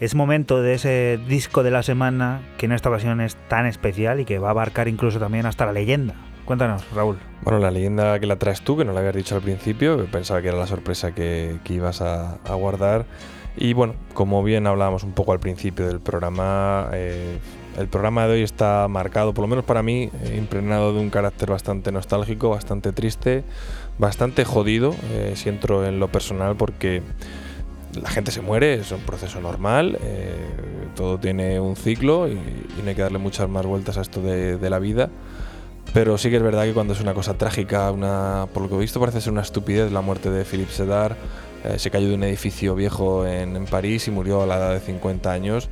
Es momento de ese disco de la semana que en esta ocasión es tan especial y que va a abarcar incluso también hasta la leyenda. Cuéntanos, Raúl. Bueno, la leyenda que la traes tú, que no la habías dicho al principio, pensaba que era la sorpresa que, ibas a, a, guardar. Y bueno, como bien hablábamos un poco al principio del programa, eh, el programa de hoy está marcado, por lo menos para mí, eh, impregnado de un carácter bastante nostálgico, bastante triste, bastante jodido, eh, si entro en lo personal, porque la gente se muere, es un proceso normal, eh, todo tiene un ciclo y, y, no hay que darle muchas más vueltas a esto de, la vida. Pero sí que es verdad que cuando es una cosa trágica, una, por lo que he visto parece ser una estupidez la muerte de Philippe Sedar, eh, se cayó de un edificio viejo en, París y murió a la edad de 50 años,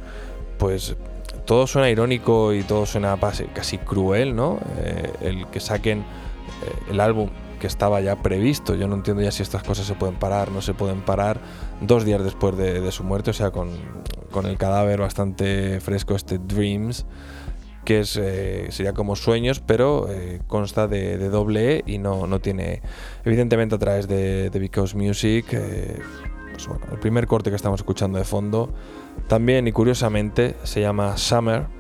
pues todo suena irónico y todo suena casi cruel, ¿no? Eh, el que saquen el álbum que estaba ya previsto. Yo no entiendo ya si estas cosas se pueden parar, no se pueden parar dos días después de, su muerte, o sea, con, con, el cadáver bastante fresco, este Dreams, que es, eh, sería como sueños, pero eh, consta de, doble E y no, no tiene, evidentemente a través de, Because Music, eh, pues el primer corte que estamos escuchando de fondo, también y curiosamente se llama Summer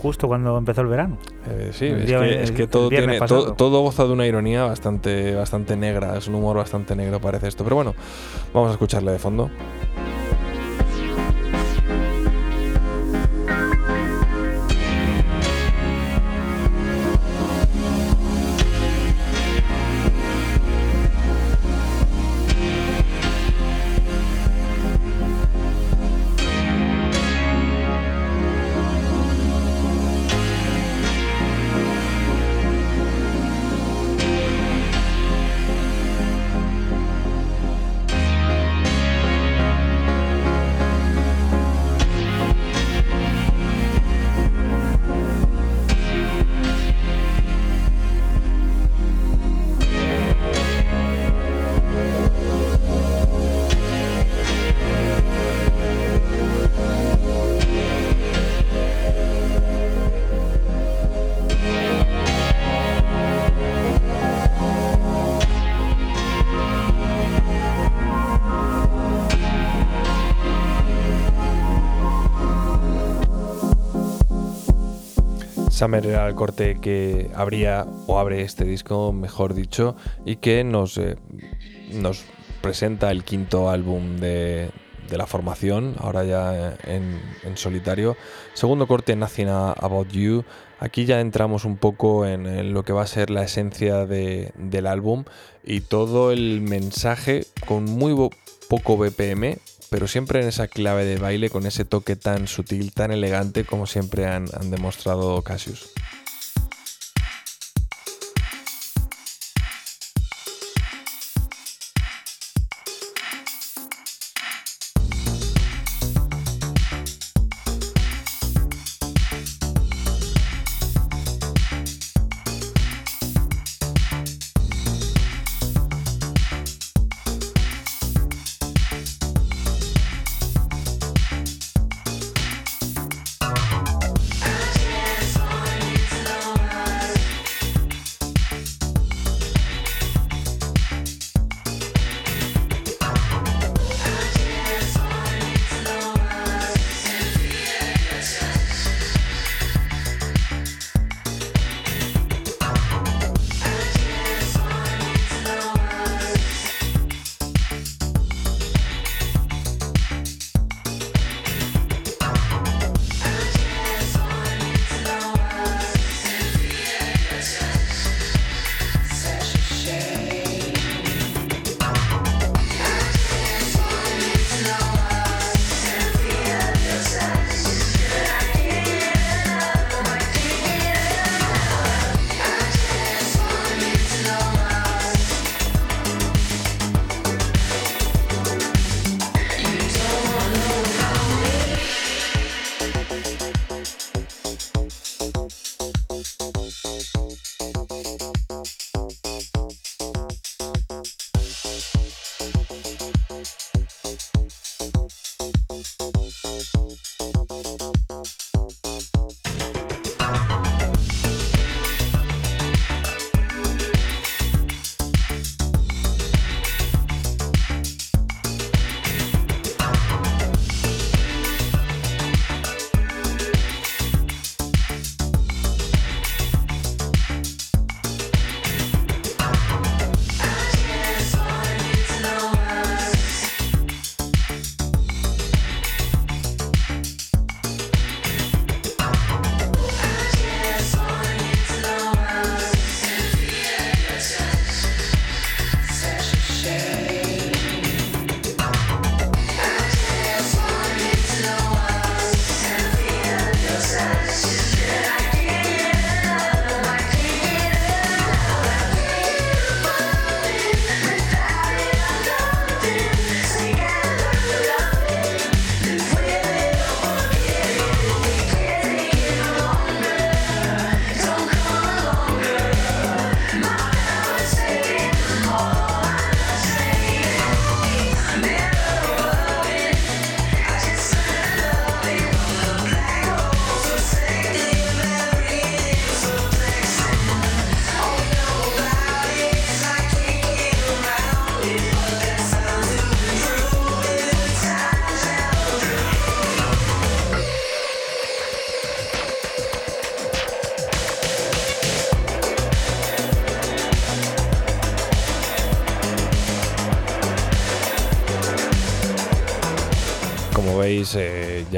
justo cuando empezó el verano. Eh, sí, El es día- que, es todo, tiene, todo, todo goza de una ironía bastante, bastante negra. Es un humor bastante negro, parece esto. Pero bueno, vamos a escucharle de fondo. Summer era el corte que abría o abre este disco, mejor dicho, y que nos, eh, nos presenta el quinto álbum de, de la formación, ahora ya en, en solitario. Segundo corte, Nothing About You. Aquí ya entramos un poco en, lo que va a ser la esencia de- del álbum y todo el mensaje con muy poco BPM, pero siempre en esa clave de baile, con ese toque tan sutil, tan elegante como siempre han, han demostrado Cassius.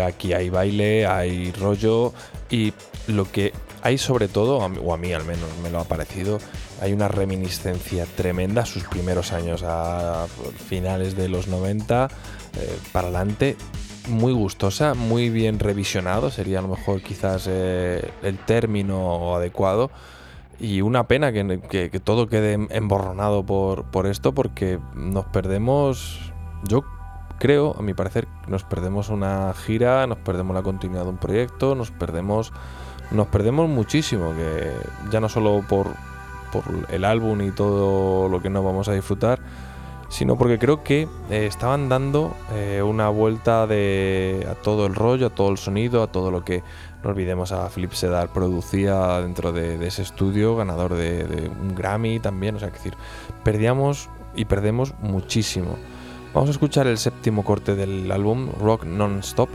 Aquí hay baile, hay rollo y lo que hay sobre todo, o a mí al menos me lo ha parecido, hay una reminiscencia tremenda sus primeros años, a finales de los 90, eh, para adelante, muy gustosa, muy bien revisionado, sería a lo mejor quizás eh, el término adecuado. Y una pena que, que- que todo quede emborronado por, por esto, porque nos perdemos, yo creo, a mi parecer, nos perdemos una gira, nos perdemos la continuidad de un proyecto, nos perdemos, nos perdemos muchísimo, que ya no solo por, el álbum y todo lo que nos vamos a disfrutar, sino porque creo que eh, estaban dando eh, una vuelta de, a todo el rollo, a todo el sonido, a todo lo que, no olvidemos, a Philip Sedar producía dentro de, ese estudio, ganador de, de un Grammy también, o sea, que decir, perdíamos y perdemos muchísimo. Vamos a escuchar el séptimo corte del álbum, Rock Non-Stop.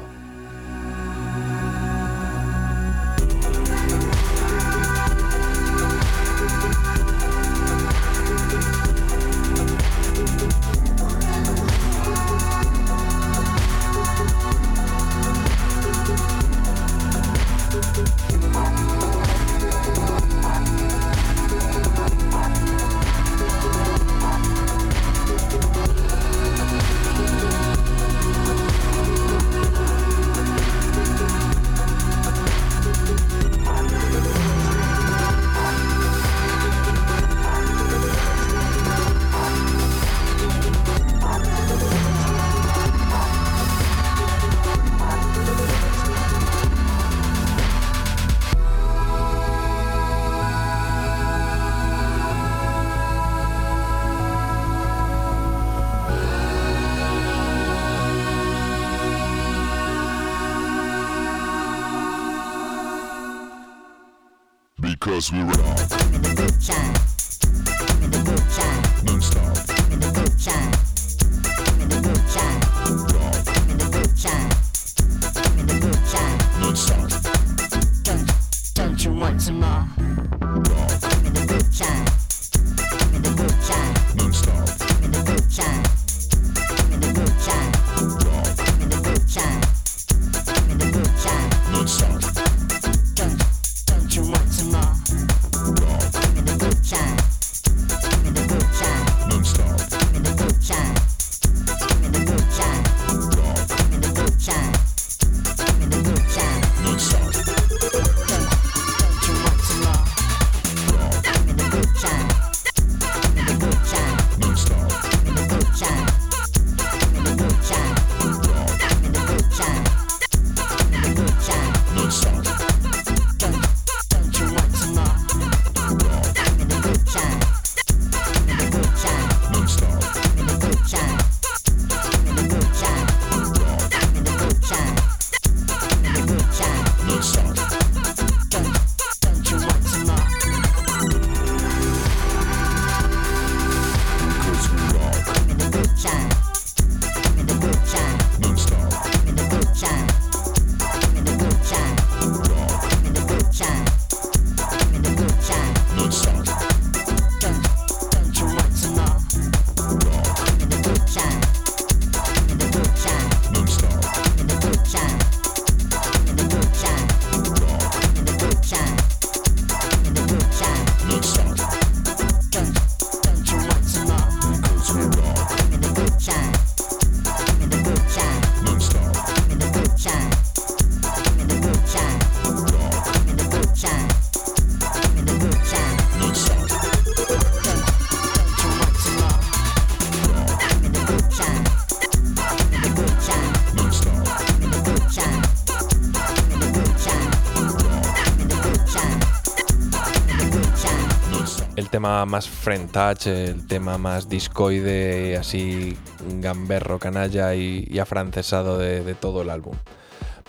Más Friend Touch, el tema más discoide, así gamberro, canalla y, y afrancesado de, de todo el álbum.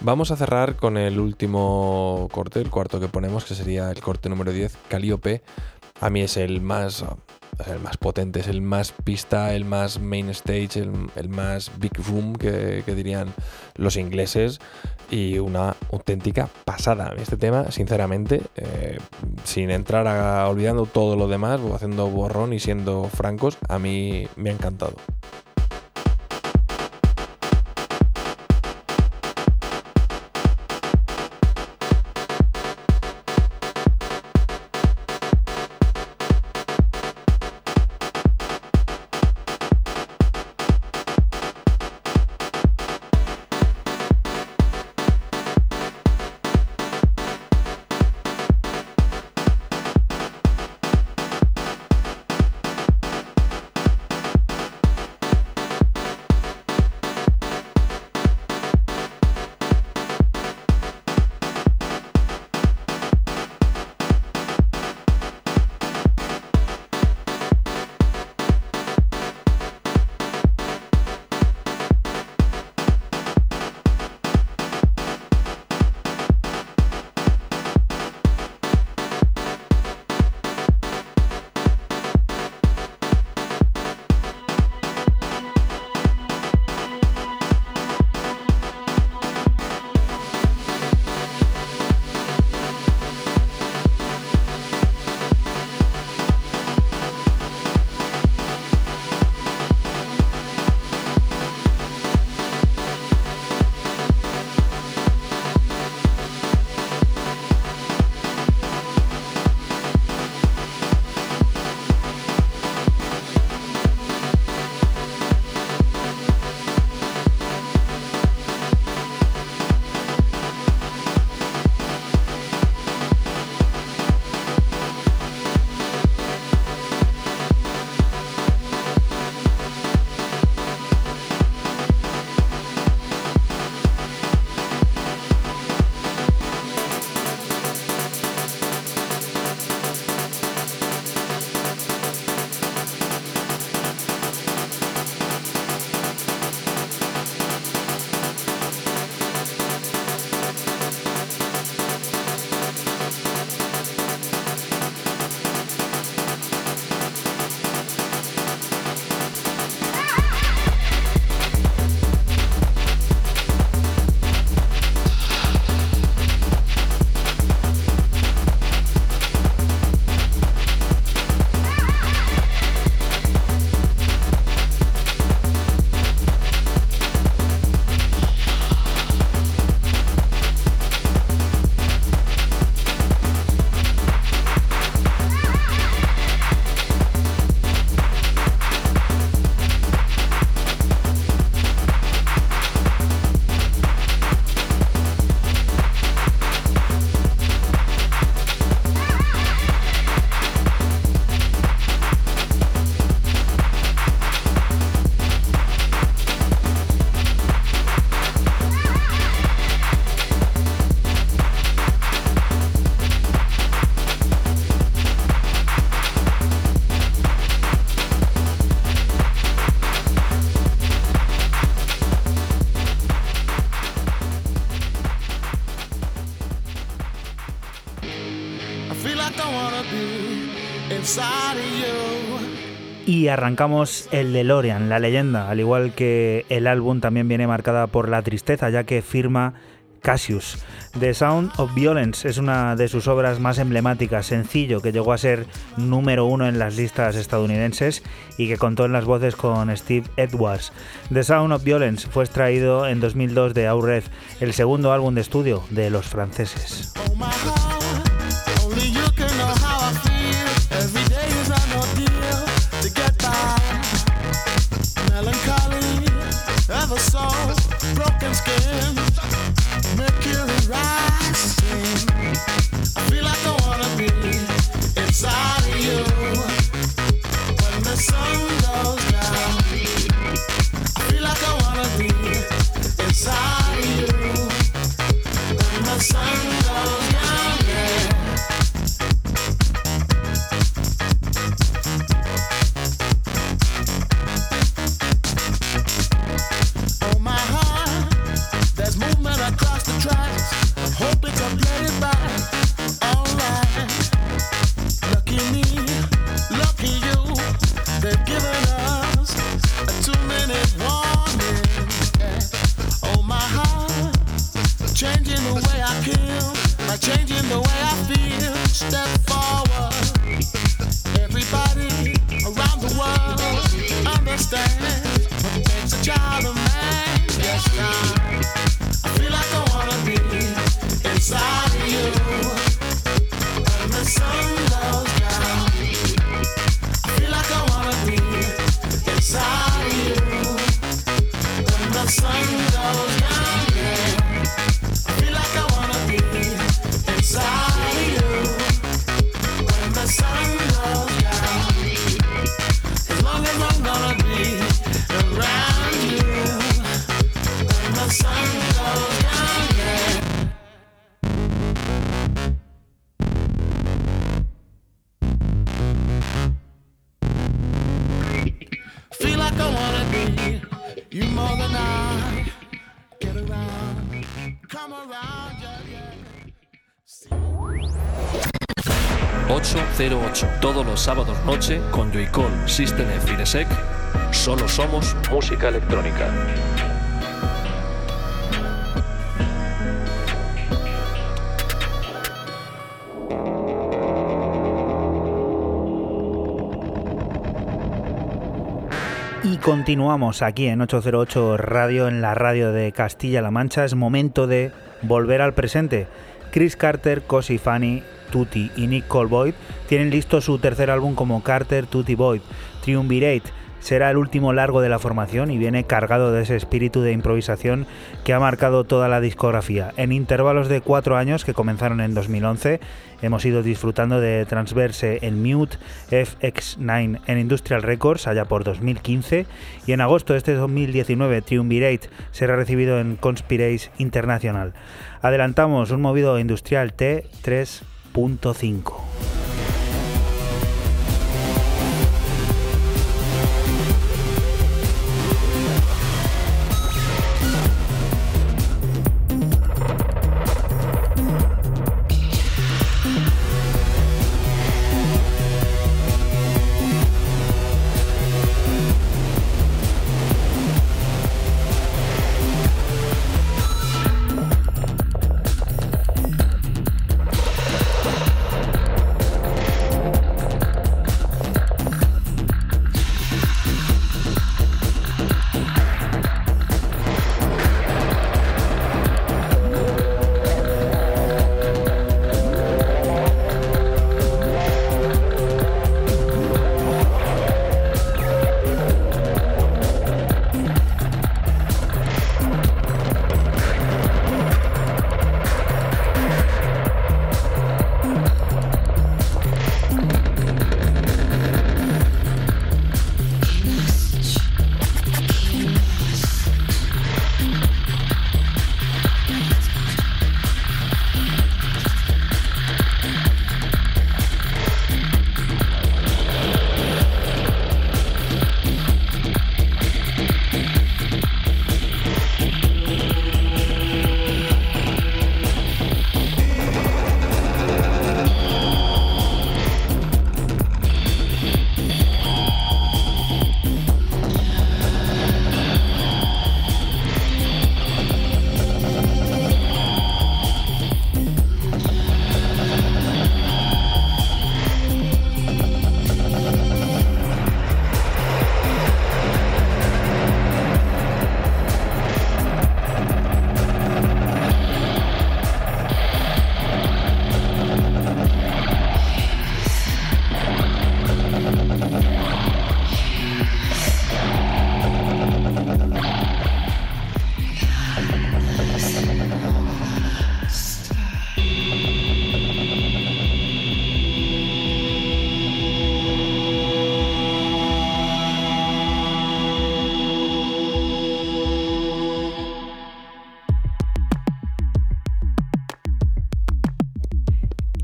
Vamos a cerrar con el último corte, el cuarto que ponemos, que sería el corte número 10, Calliope. A mí es el más, el más potente, es el más pista, el más main stage, el, más big room que, dirían los ingleses y una auténtica pasada. Este tema, sinceramente, eh, sin entrar a olvidando todo lo demás, haciendo borrón y siendo francos, a mí me ha encantado. Y arrancamos el DeLorean, la leyenda, al igual que el álbum también viene marcada por la tristeza, ya que firma Cassius. The Sound of Violence es una de sus obras más emblemáticas, sencillo, que llegó a ser número uno en las listas estadounidenses y que contó en las voces con Steve Edwards. The Sound of Violence fue extraído en 2002 de Aureth, el segundo álbum de estudio de los franceses. Oh Melancholy, ever so broken skin, mercury rising. I feel like I wanna be inside of you when the sun goes down. I feel like I wanna be inside todos los sábados noche con Joycall, System F y solo somos música electrónica. Y continuamos aquí en 808 Radio, en la radio de Castilla-La Mancha. Es momento de volver al presente. Chris Carter, Cosi Fanny, Tutti y Nick Colboyd tienen listo su tercer álbum como Carter, Tutti Boyd, Triumvirate. Será el último largo de la formación y viene cargado de ese espíritu de improvisación que ha marcado toda la discografía. En intervalos de cuatro años que comenzaron en 2011, hemos ido disfrutando de Transverse en Mute, FX9 en Industrial Records allá por 2015 y en agosto de este 2019 Triumvirate será recibido en Conspirace International. Adelantamos un movido industrial T3.5.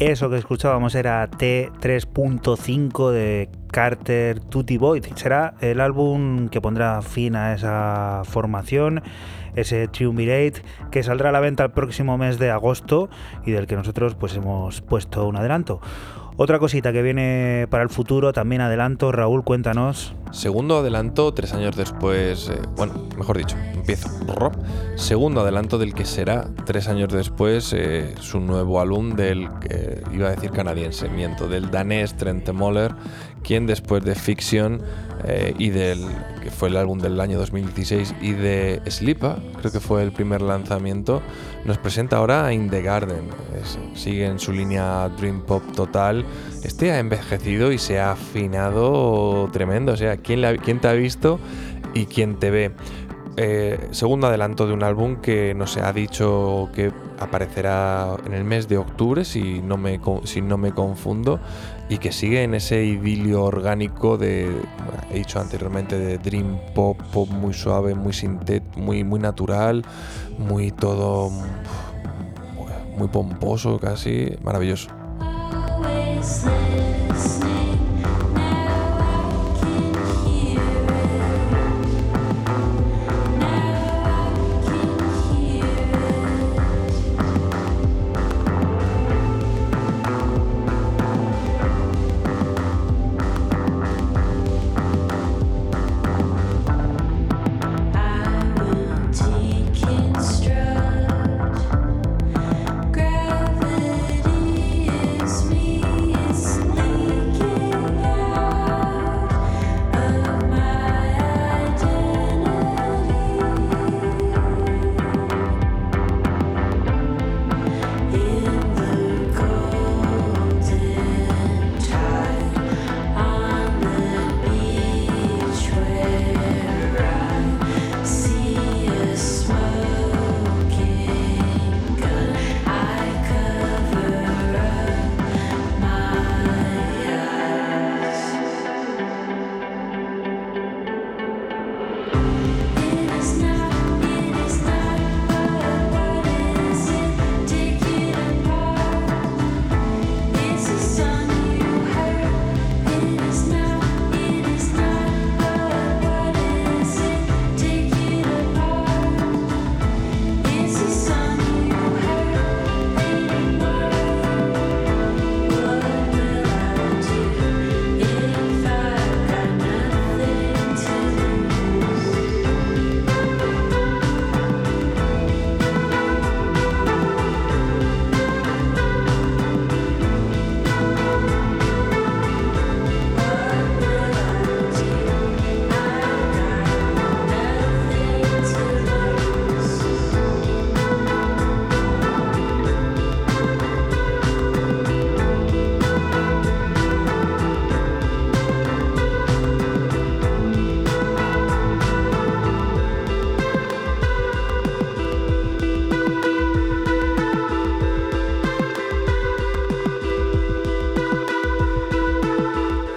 Eso que escuchábamos era T3.5 de Carter Tutti Void. Será el álbum que pondrá fin a esa formación, ese Triumvirate, que saldrá a la venta el próximo mes de agosto y del que nosotros pues hemos puesto un adelanto. Otra cosita que viene para el futuro, también adelanto, Raúl, cuéntanos. Segundo adelanto, tres años después, eh, bueno, mejor dicho, empiezo. Segundo adelanto del que será tres años después eh, su nuevo álbum del, que iba a decir canadiense, miento, del danés Trent Moller, quien después de Fiction eh, y del, que fue el álbum del año 2016, y de Slipa, creo que fue el primer lanzamiento, nos presenta ahora In the Garden. Es- sigue en su línea Dream Pop total. Este ha envejecido y se ha afinado tremendo. O sea, ¿quién, quién te ha visto y quién te ve? Eh, segundo adelanto de un álbum que no se ha dicho que aparecerá en el mes de octubre, si no me, si no me confundo, y que sigue en ese idilio orgánico de, he dicho anteriormente, de dream pop, pop muy suave, muy sintet, muy, muy natural, muy todo, muy pomposo casi, maravilloso.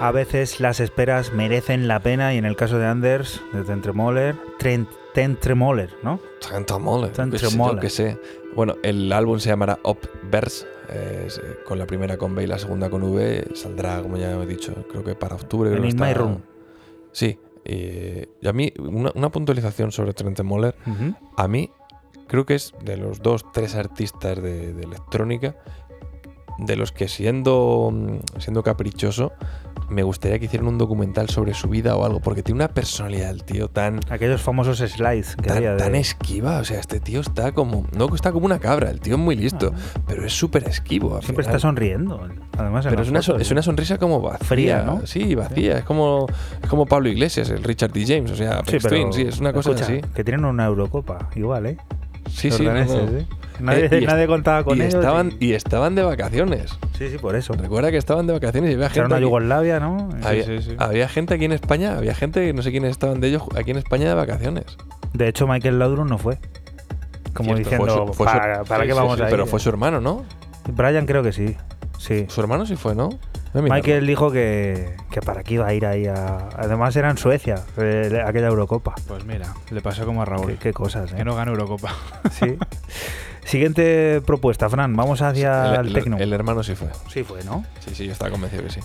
A veces las esperas merecen la pena y en el caso de Anders, de Tentremoller, Tentremoller, ¿no? Tanta pues. Yo que sé. Bueno, el álbum se llamará Upverse. eh, con la primera con B y la segunda con V. Saldrá, como ya he dicho, creo que para octubre. En In My está- Room. Sí. eh, y a mí, una, una puntualización sobre Trent Moller. A mí, creo que es de los dos, tres artistas de, de electrónica. De los que siendo, mm, siendo caprichoso, me gustaría que hicieran un documental sobre su vida o algo. Porque tiene una personalidad el tío tan, Aquellos famosos slides que había tan, de... tan esquiva. O sea, este tío está como. No está como una cabra, el tío es muy listo, pero es súper esquivo. Ah. Siempre final. está sonriendo. Además, Pero es una, fotos, es una sonrisa como vacía. Fría, ¿no? Sí, vacía. Es como, es como Pablo Iglesias, el Richard D. James. O sea, Sí, pero Twin, sí, es una cosa escucha, así. Que tienen una Eurocopa, igual, ¿eh? Sí, Los sí. daneses. ¿eh? Nadie, Eh, y est- nadie contaba con y ellos. estaban, y estaban de vacaciones. Sí, sí, por eso. Recuerda que estaban de vacaciones y había Era gente. una aquí- Yugoslavia, ¿no? había, sí, sí. había gente aquí en España, había gente, no sé quiénes estaban de ellos, aquí en España de vacaciones. De hecho, Michael Laudrup no fue. Como Cierto, diciendo, fue su- fue su- ¿para, para sí, qué sí, vamos sí, a ir? Pero fue su hermano, ¿no? Brian creo que sí. Sí. Su hermano sí fue, ¿no? Michael dijo que, que para qué iba a ir ahí a... Además era en Suecia, eh, aquella Eurocopa. Pues mira, le pasó como a Raúl. Qué, qué cosas, ¿eh? Que no gana Eurocopa. Sí. Siguiente propuesta, Fran. Vamos hacia el, el, tecno. el hermano sí fue. Sí, fue, ¿no? Sí, sí, yo estaba convencido que sí.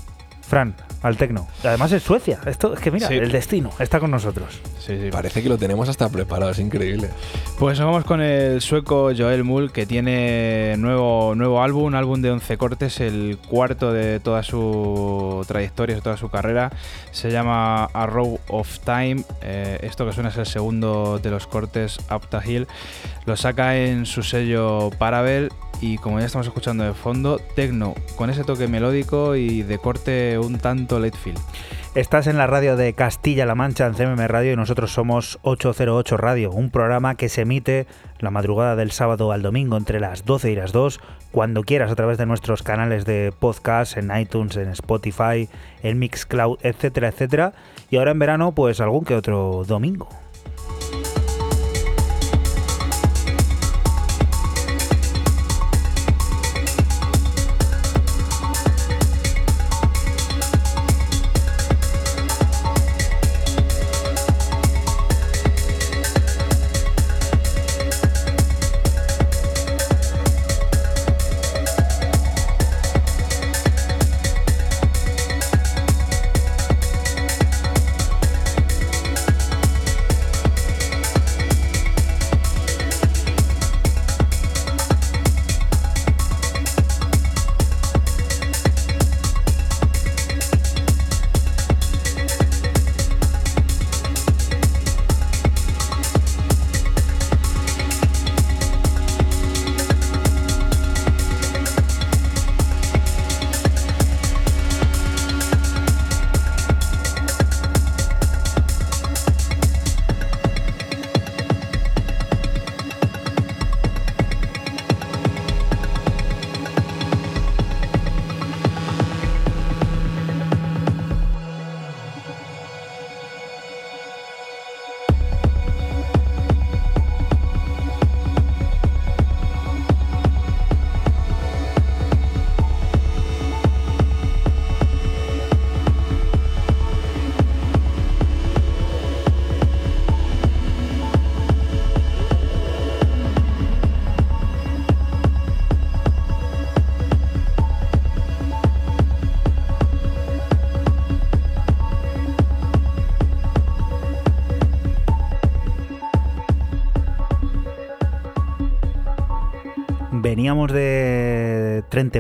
Fran, al tecno. Además es Suecia. Esto es que mira, Sí. el destino está con nosotros. Sí, sí. Parece que lo tenemos hasta preparado, es increíble. Pues nos vamos con el sueco Joel Mull, que tiene nuevo, nuevo álbum, un álbum de 11 cortes, el cuarto de toda su trayectoria, de toda su carrera. Se llama A Row of Time. Eh, esto que suena es el segundo de los cortes, Up the Hill. Lo saca en su sello Parabel y como ya estamos escuchando de fondo, techno, con ese toque melódico y de corte un tanto late feel. Estás en la radio de Castilla-La Mancha en CMM Radio y nosotros somos 808 Radio, un programa que se emite la madrugada del sábado al domingo entre las 12 y las 2, cuando quieras a través de nuestros canales de podcast en iTunes, en Spotify, en Mixcloud, etcétera, etcétera. Y ahora en verano, pues algún que otro domingo.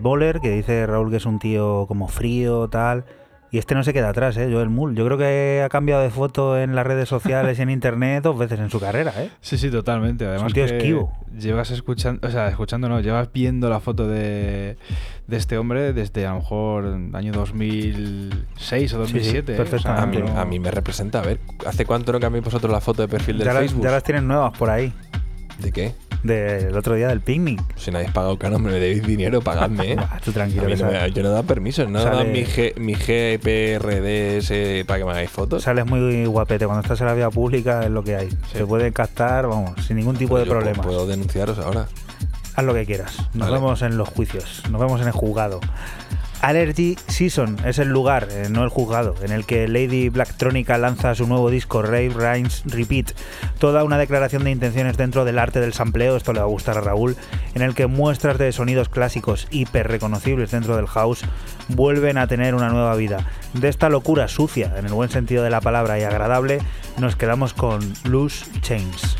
Boller, que dice Raúl que es un tío como frío, tal. Y este no se queda atrás, ¿eh? Joel Mull. Yo creo que ha cambiado de foto en las redes sociales y en internet dos veces en su carrera, ¿eh? Sí, sí, totalmente. Además tío que esquivo. llevas escuchando, o sea, escuchando no, llevas viendo la foto de, de este hombre desde a lo mejor año 2006 o 2007. ¿eh? perfectamente. A mí, no- a mí me representa. A ver, ¿hace cuánto no cambiéis vosotros la foto de perfil del Ya las, Facebook? ya las tienen nuevas por ahí. ¿De qué? Del otro día del picnic. Si nadie habéis pagado caro, me debéis dinero, pagadme, ¿eh? Bah, tú tranquilo. que no me- yo no he dado permiso, no Sale- mi, G, mi GPRD para que me hagáis fotos. sales muy guapete. Cuando estás en la vía pública es lo que hay. Se puede captar, vamos, sin ningún tipo de problemas. Puedo denunciaros ahora. Haz lo que quieras. Nos Vale. vemos en los juicios. Nos vemos en el juzgado. Allergy Season es el lugar, eh, no el juzgado, en el que Lady Blacktronica lanza su nuevo disco Rave Rhymes Repeat. Toda una declaración de intenciones dentro del arte del sampleo, esto le va a gustar a Raúl, en el que muestras de sonidos clásicos hiper reconocibles dentro del house vuelven a tener una nueva vida. De esta locura sucia, en el buen sentido de la palabra y agradable, nos quedamos con Loose Chains.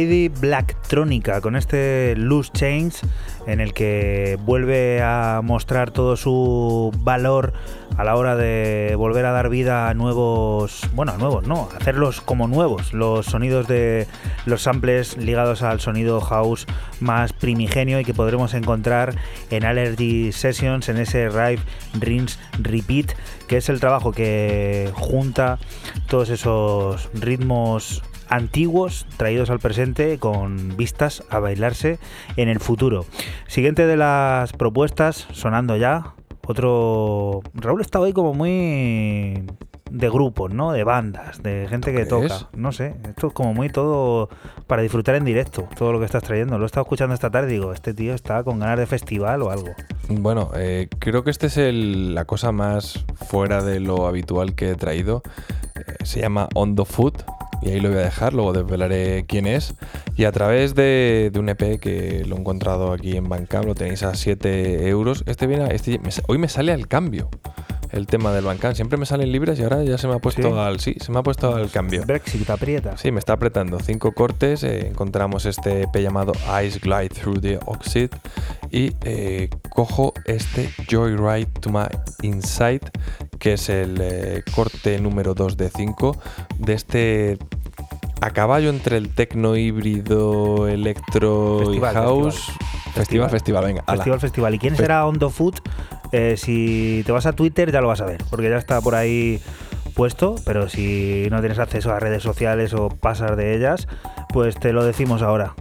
Lady Blacktronica con este Loose Change en el que vuelve a mostrar todo su valor a la hora de volver a dar vida a nuevos, bueno, a nuevos, no, hacerlos como nuevos, los sonidos de los samples ligados al sonido house más primigenio y que podremos encontrar en Allergy Sessions en ese Rive Rinse Repeat, que es el trabajo que junta todos esos ritmos antiguos traídos al presente con vistas a bailarse en el futuro. Siguiente de las propuestas, sonando ya, otro... Raúl está hoy como muy de grupos, ¿no? De bandas, de gente que toca. No sé, esto es como muy todo para disfrutar en directo, todo lo que estás trayendo. Lo he estado escuchando esta tarde y digo, este tío está con ganas de festival o algo. Bueno, eh, creo que este es el- la cosa más fuera de lo habitual que he traído. Se llama On the Foot y ahí lo voy a dejar, luego desvelaré quién es. Y a través de, un EP que lo he encontrado aquí en Bandcamp, lo tenéis a 7 euros. Este viene, este, hoy me sale al cambio el tema del Bandcamp. Siempre me salen libres y ahora ya se me ha puesto ¿Sí? al sí, se me ha puesto al cambio. Brexit aprieta. Sí, me está apretando. Cinco cortes. eh, encontramos este EP llamado Ice Glide Through the Oxide. Y eh, cojo este Joyride to My Inside, que es el eh, corte número 2 de 5 de este. A caballo entre el tecno híbrido, electro Festival, y house. festival. Festival, festival, venga. ala. Festival, festival. ¿Y quién Fe- será On The Foot? Eh, si te vas a Twitter ya lo vas a ver, porque ya está por ahí puesto, pero si no tienes acceso a redes sociales o pasas de ellas, pues te lo decimos ahora.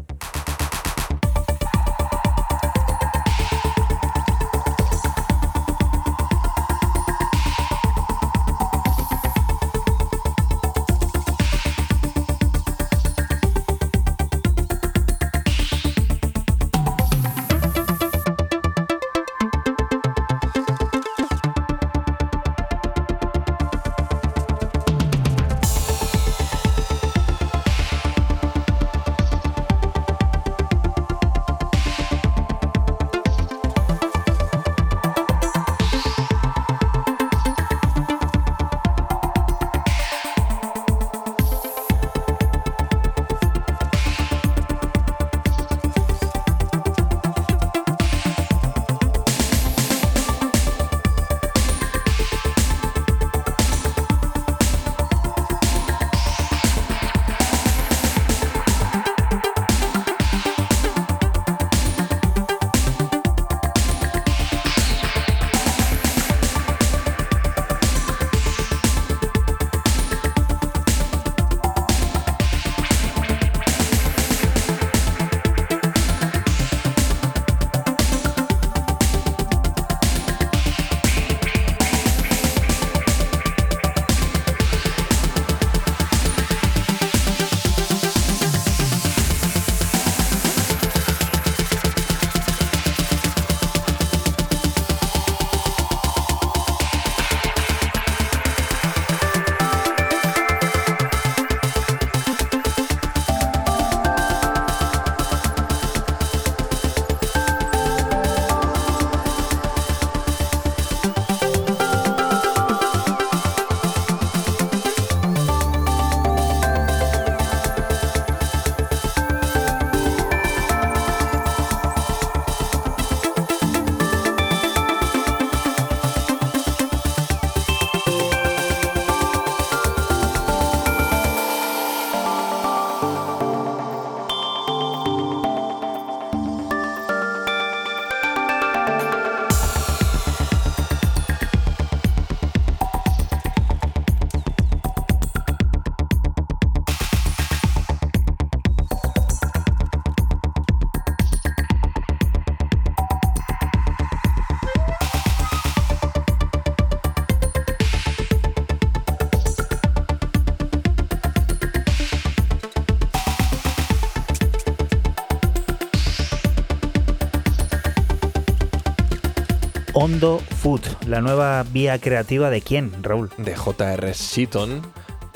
Food, la nueva vía creativa de quién, Raúl. de J.R. Seaton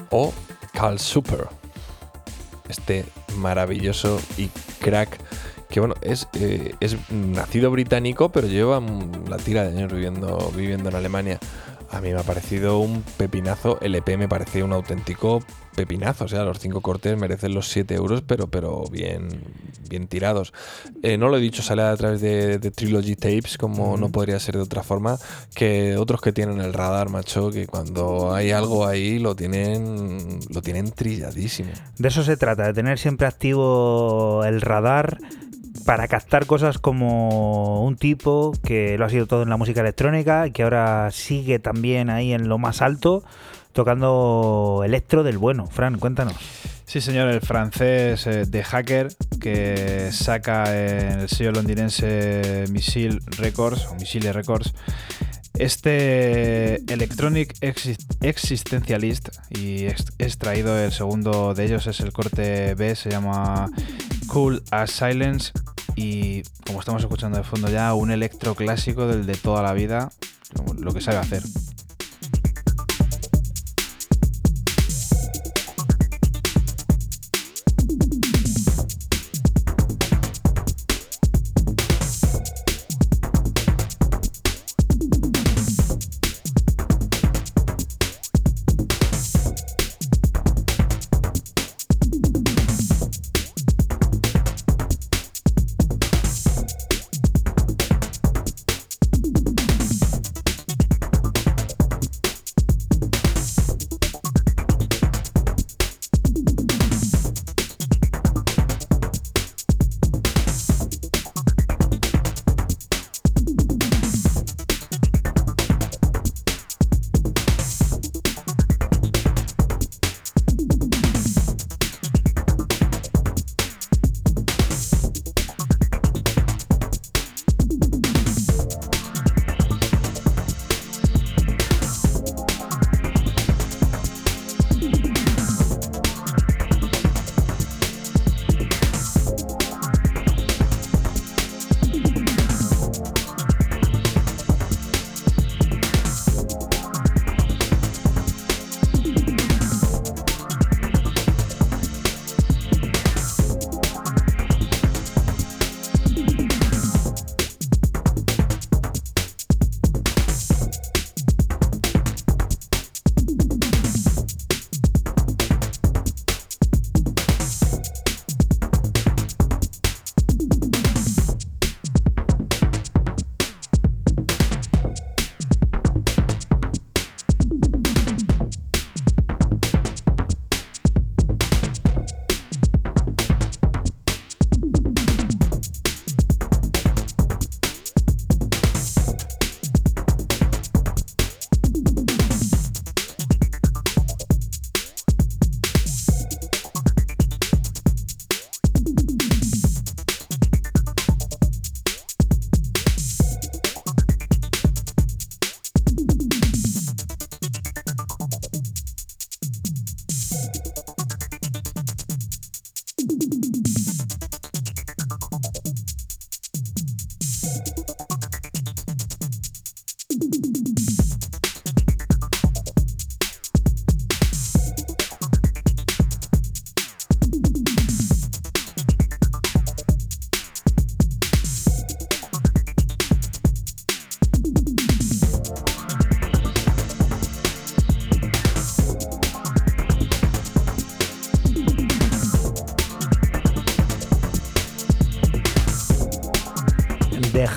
o Carl Super. Este maravilloso y crack que bueno, es, eh, es nacido británico, pero lleva la tira de años viviendo, viviendo en Alemania. A mí me ha parecido un pepinazo. El EP me parece un auténtico pepinazo. O sea, los cinco cortes merecen los 7 euros, pero, pero bien, bien tirados. Eh, no lo he dicho, sale a través de, de Trilogy Tapes, como no podría ser de otra forma, que otros que tienen el radar, macho, que cuando hay algo ahí lo tienen, lo tienen trilladísimo. De eso se trata, de tener siempre activo el radar para captar cosas como un tipo que lo ha sido todo en la música electrónica y que ahora sigue también ahí en lo más alto tocando electro del bueno. Fran, cuéntanos. Sí, señor, el francés eh, de Hacker que saca en el sello londinense Missile Records o Missile Records este Electronic Exis- Existentialist y ex- extraído el segundo de ellos es el corte B, se llama Cool as Silence y como estamos escuchando de fondo ya un electro clásico del de toda la vida, lo que sabe hacer.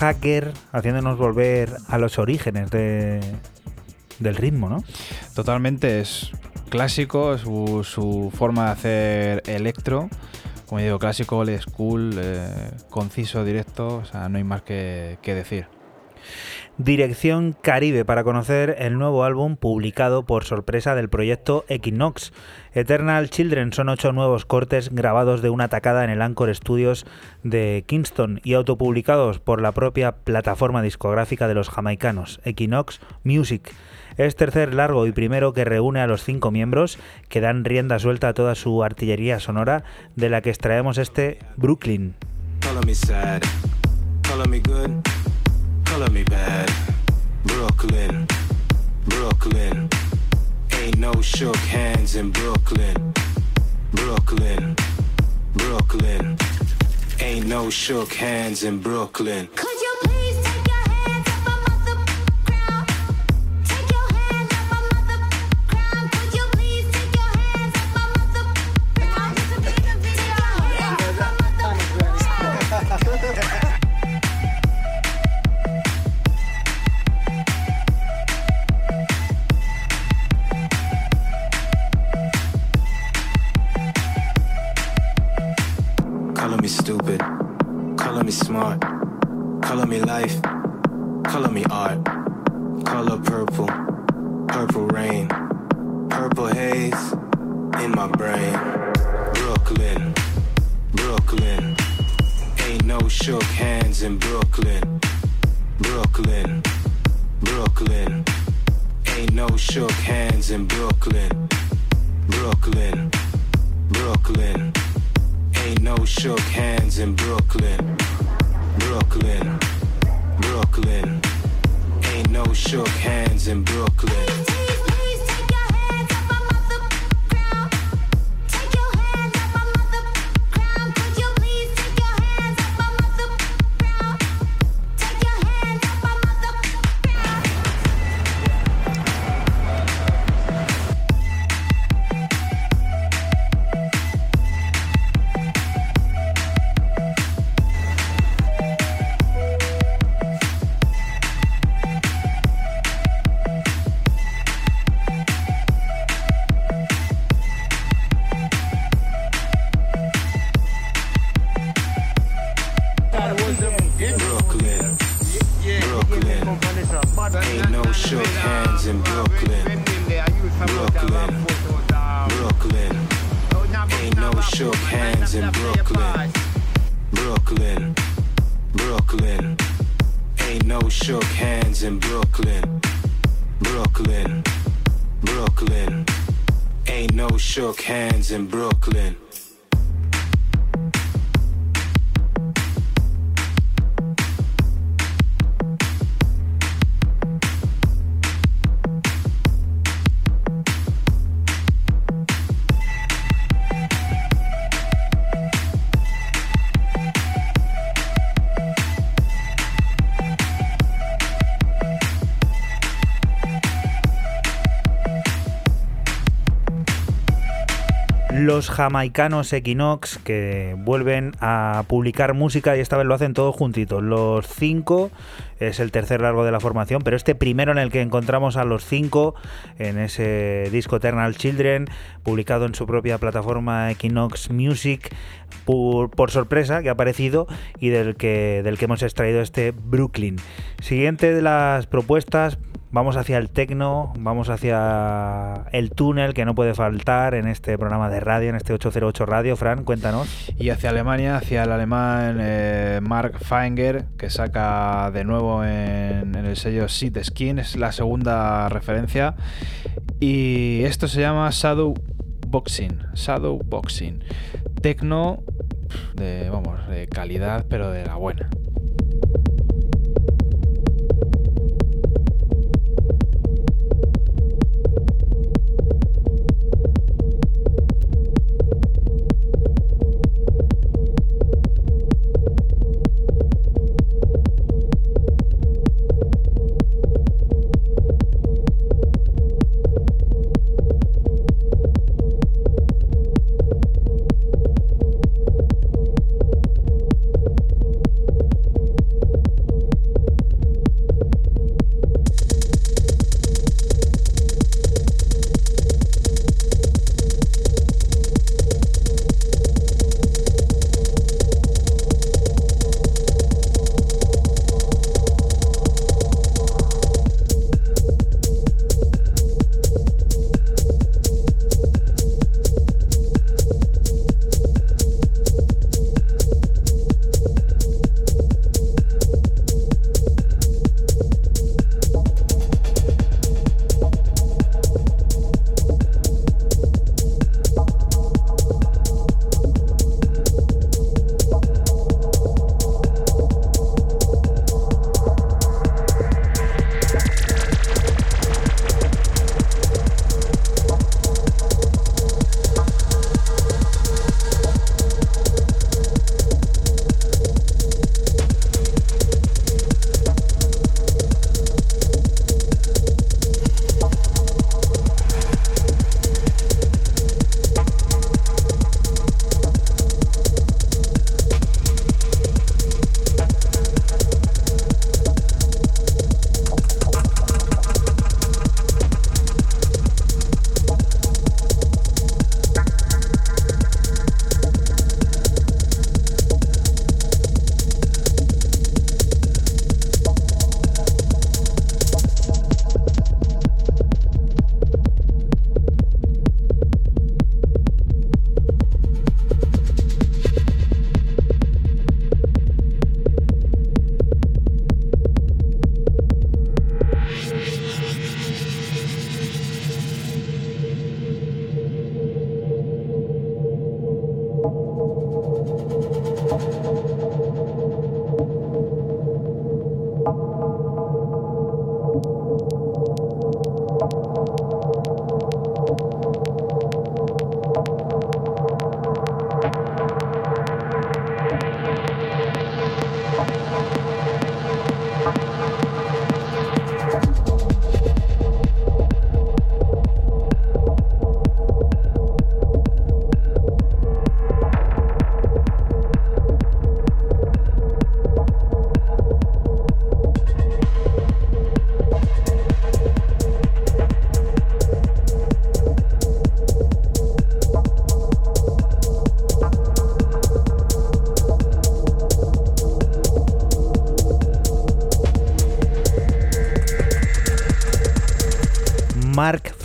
Hacker haciéndonos volver a los orígenes de, del ritmo, ¿no? Totalmente, es clásico su, su forma de hacer electro. Como digo, clásico, old school, eh, conciso, directo, o sea, no hay más que, que decir. Dirección Caribe para conocer el nuevo álbum publicado por sorpresa del proyecto Equinox. Eternal Children son ocho nuevos cortes grabados de una tacada en el Anchor Studios de Kingston y autopublicados por la propia plataforma discográfica de los jamaicanos, Equinox Music. Es tercer largo y primero que reúne a los cinco miembros que dan rienda suelta a toda su artillería sonora de la que extraemos este Brooklyn. Ain't no shook hands in Brooklyn. Brooklyn, Brooklyn. Ain't no shook hands in Brooklyn. Could you please color me smart, color me life, color me art, color purple, purple rain, purple haze in my brain. Brooklyn, Brooklyn, ain't no shook hands in Brooklyn. Brooklyn, Brooklyn, ain't no shook hands in Brooklyn. Brooklyn, Brooklyn, ain't no shook hands in Brooklyn. Brooklyn, Brooklyn, ain't no shook hands in Brooklyn. Hands in Los jamaicanos Equinox que vuelven a publicar música y esta vez lo hacen todos juntitos. Los cinco es el tercer largo de la formación, pero este primero en el que encontramos a los cinco en ese disco Eternal Children, publicado en su propia plataforma Equinox Music, por, por sorpresa que ha aparecido y del que, del que hemos extraído este Brooklyn. Siguiente de las propuestas, vamos hacia el techno, vamos hacia el túnel que no puede faltar en este programa de radio, en este 808 Radio. Fran, cuéntanos. Y hacia Alemania, hacia el alemán eh, Mark Feinger, que saca de nuevo en, en el sello Seed Skin, es la segunda referencia. Y esto se llama Shadow Boxing. Shadow Boxing. Tecno de, vamos, de calidad, pero de la buena.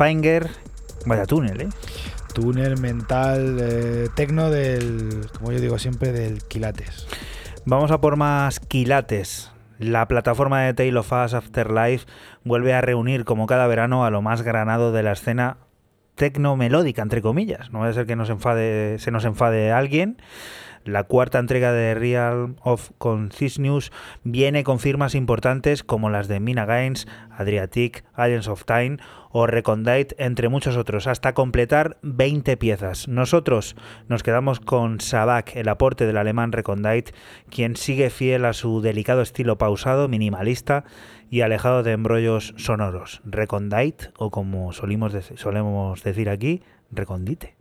Finger. Vaya túnel, ¿eh? Túnel mental, eh, tecno del, como yo digo siempre, del quilates. Vamos a por más quilates. La plataforma de Tale of Us Afterlife vuelve a reunir como cada verano a lo más granado de la escena tecno melódica, entre comillas. No va a ser que nos enfade, se nos enfade alguien. La cuarta entrega de Real of Consciousness viene con firmas importantes como las de Mina Gaines, Adriatic, Agents of Time o Recondite, entre muchos otros, hasta completar 20 piezas. Nosotros nos quedamos con Sabak, el aporte del alemán Recondite, quien sigue fiel a su delicado estilo pausado, minimalista y alejado de embrollos sonoros. Recondite, o como solemos decir aquí, Recondite.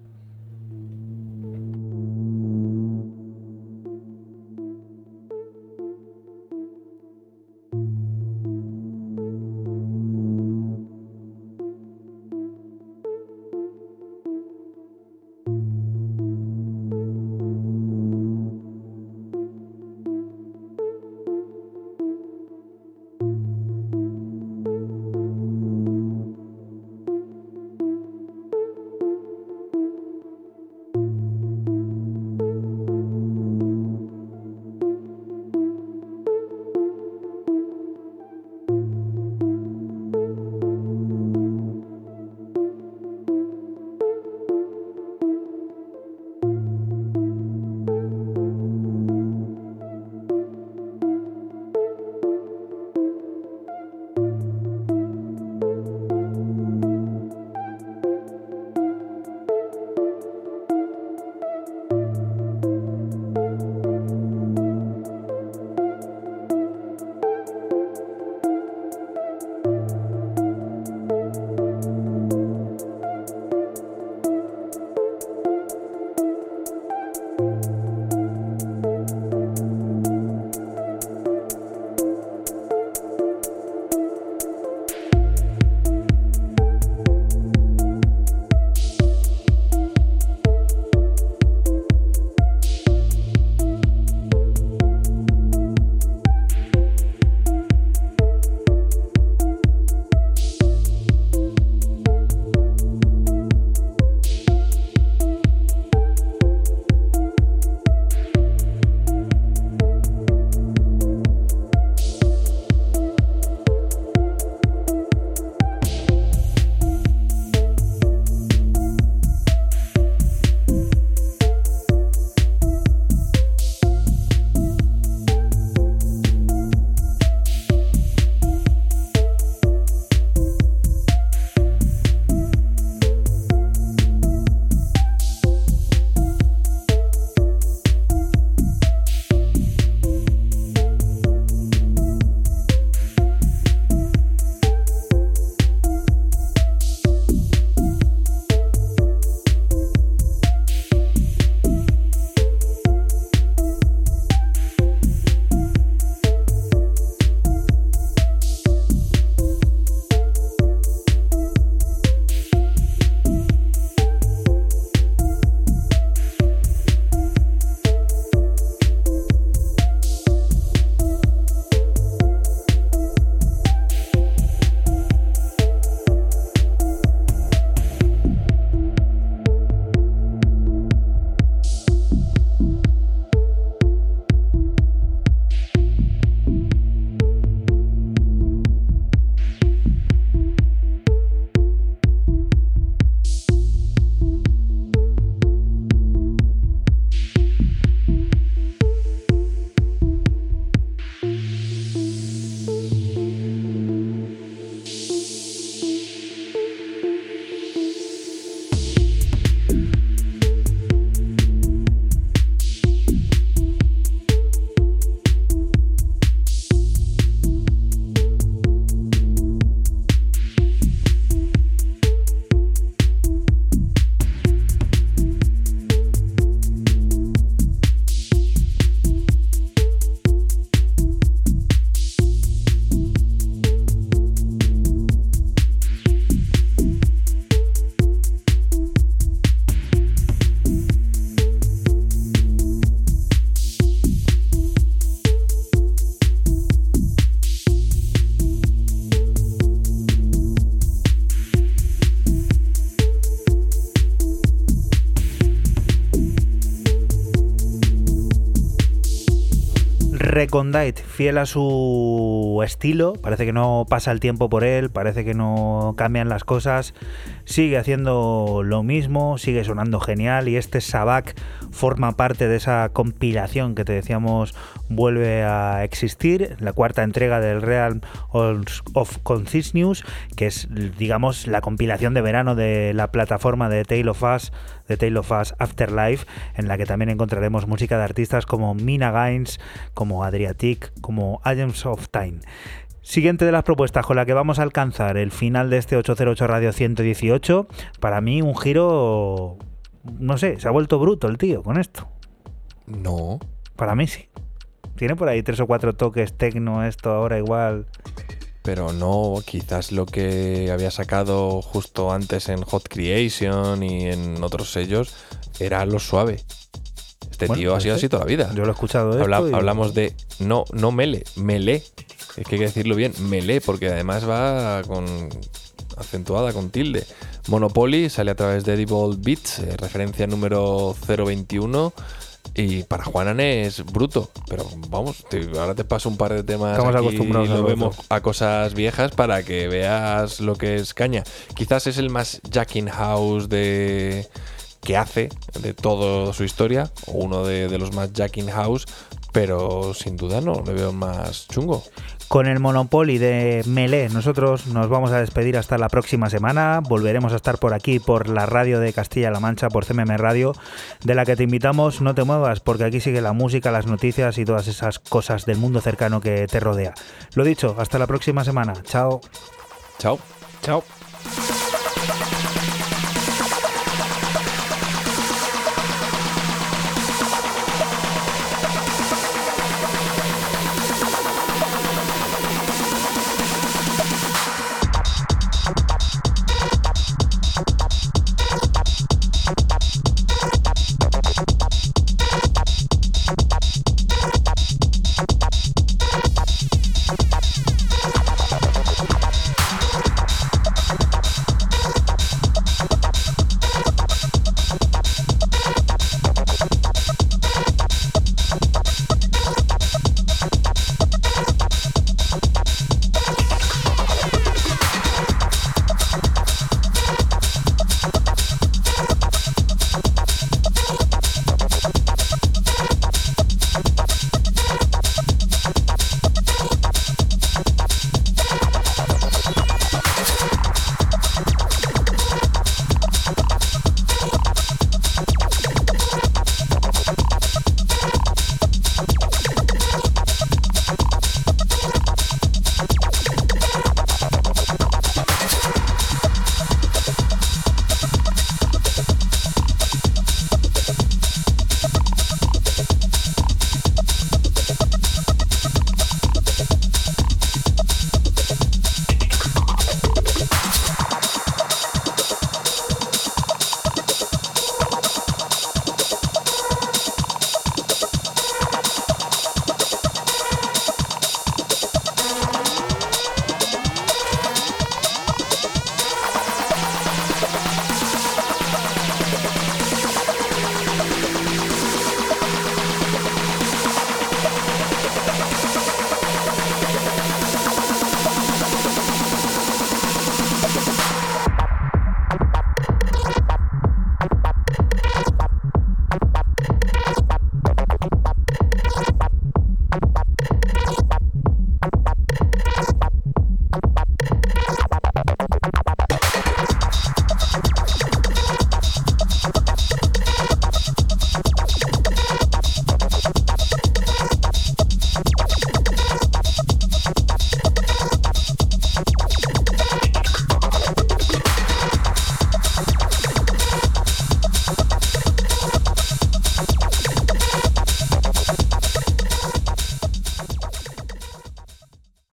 Recondite, fiel a su estilo, parece que no pasa el tiempo por él, parece que no cambian las cosas, sigue haciendo lo mismo, sigue sonando genial y este Sabac forma parte de esa compilación que te decíamos vuelve a existir, la cuarta entrega del Realm of Consciousness, que es digamos la compilación de verano de la plataforma de Tale of Us, de Tale of Us Afterlife, en la que también encontraremos música de artistas como Mina Gaines, como Adriatic, como Agents of Time. Siguiente de las propuestas con la que vamos a alcanzar el final de este 808 Radio 118, para mí un giro, no sé, se ha vuelto bruto el tío con esto. No. Para mí sí. Tiene por ahí tres o cuatro toques tecno esto ahora igual. Pero no, quizás lo que había sacado justo antes en Hot Creation y en otros sellos era lo suave. Este Bueno, tío ha sido así toda la vida. Yo lo he escuchado esto Habla- y- Hablamos de no, no mele, melé. Es que hay que decirlo bien, melé, porque además va con acentuada con tilde. Monopoly sale a través de Edible Beats, eh, referencia número 021. Y para Juanan es bruto, pero vamos, te- ahora te paso un par de temas Estamos aquí acostumbrados y a lo vemos a cosas viejas para que veas lo que es caña. Quizás es el más Jacking House de que hace de toda su historia, o uno de, de los más Jacking House, pero sin duda no le veo más chungo. Con el Monopoly de Melee, nosotros nos vamos a despedir hasta la próxima semana. Volveremos a estar por aquí, por la radio de Castilla-La Mancha, por CMM Radio, de la que te invitamos. No te muevas, porque aquí sigue la música, las noticias y todas esas cosas del mundo cercano que te rodea. Lo dicho, hasta la próxima semana. Chao. Chao. Chao.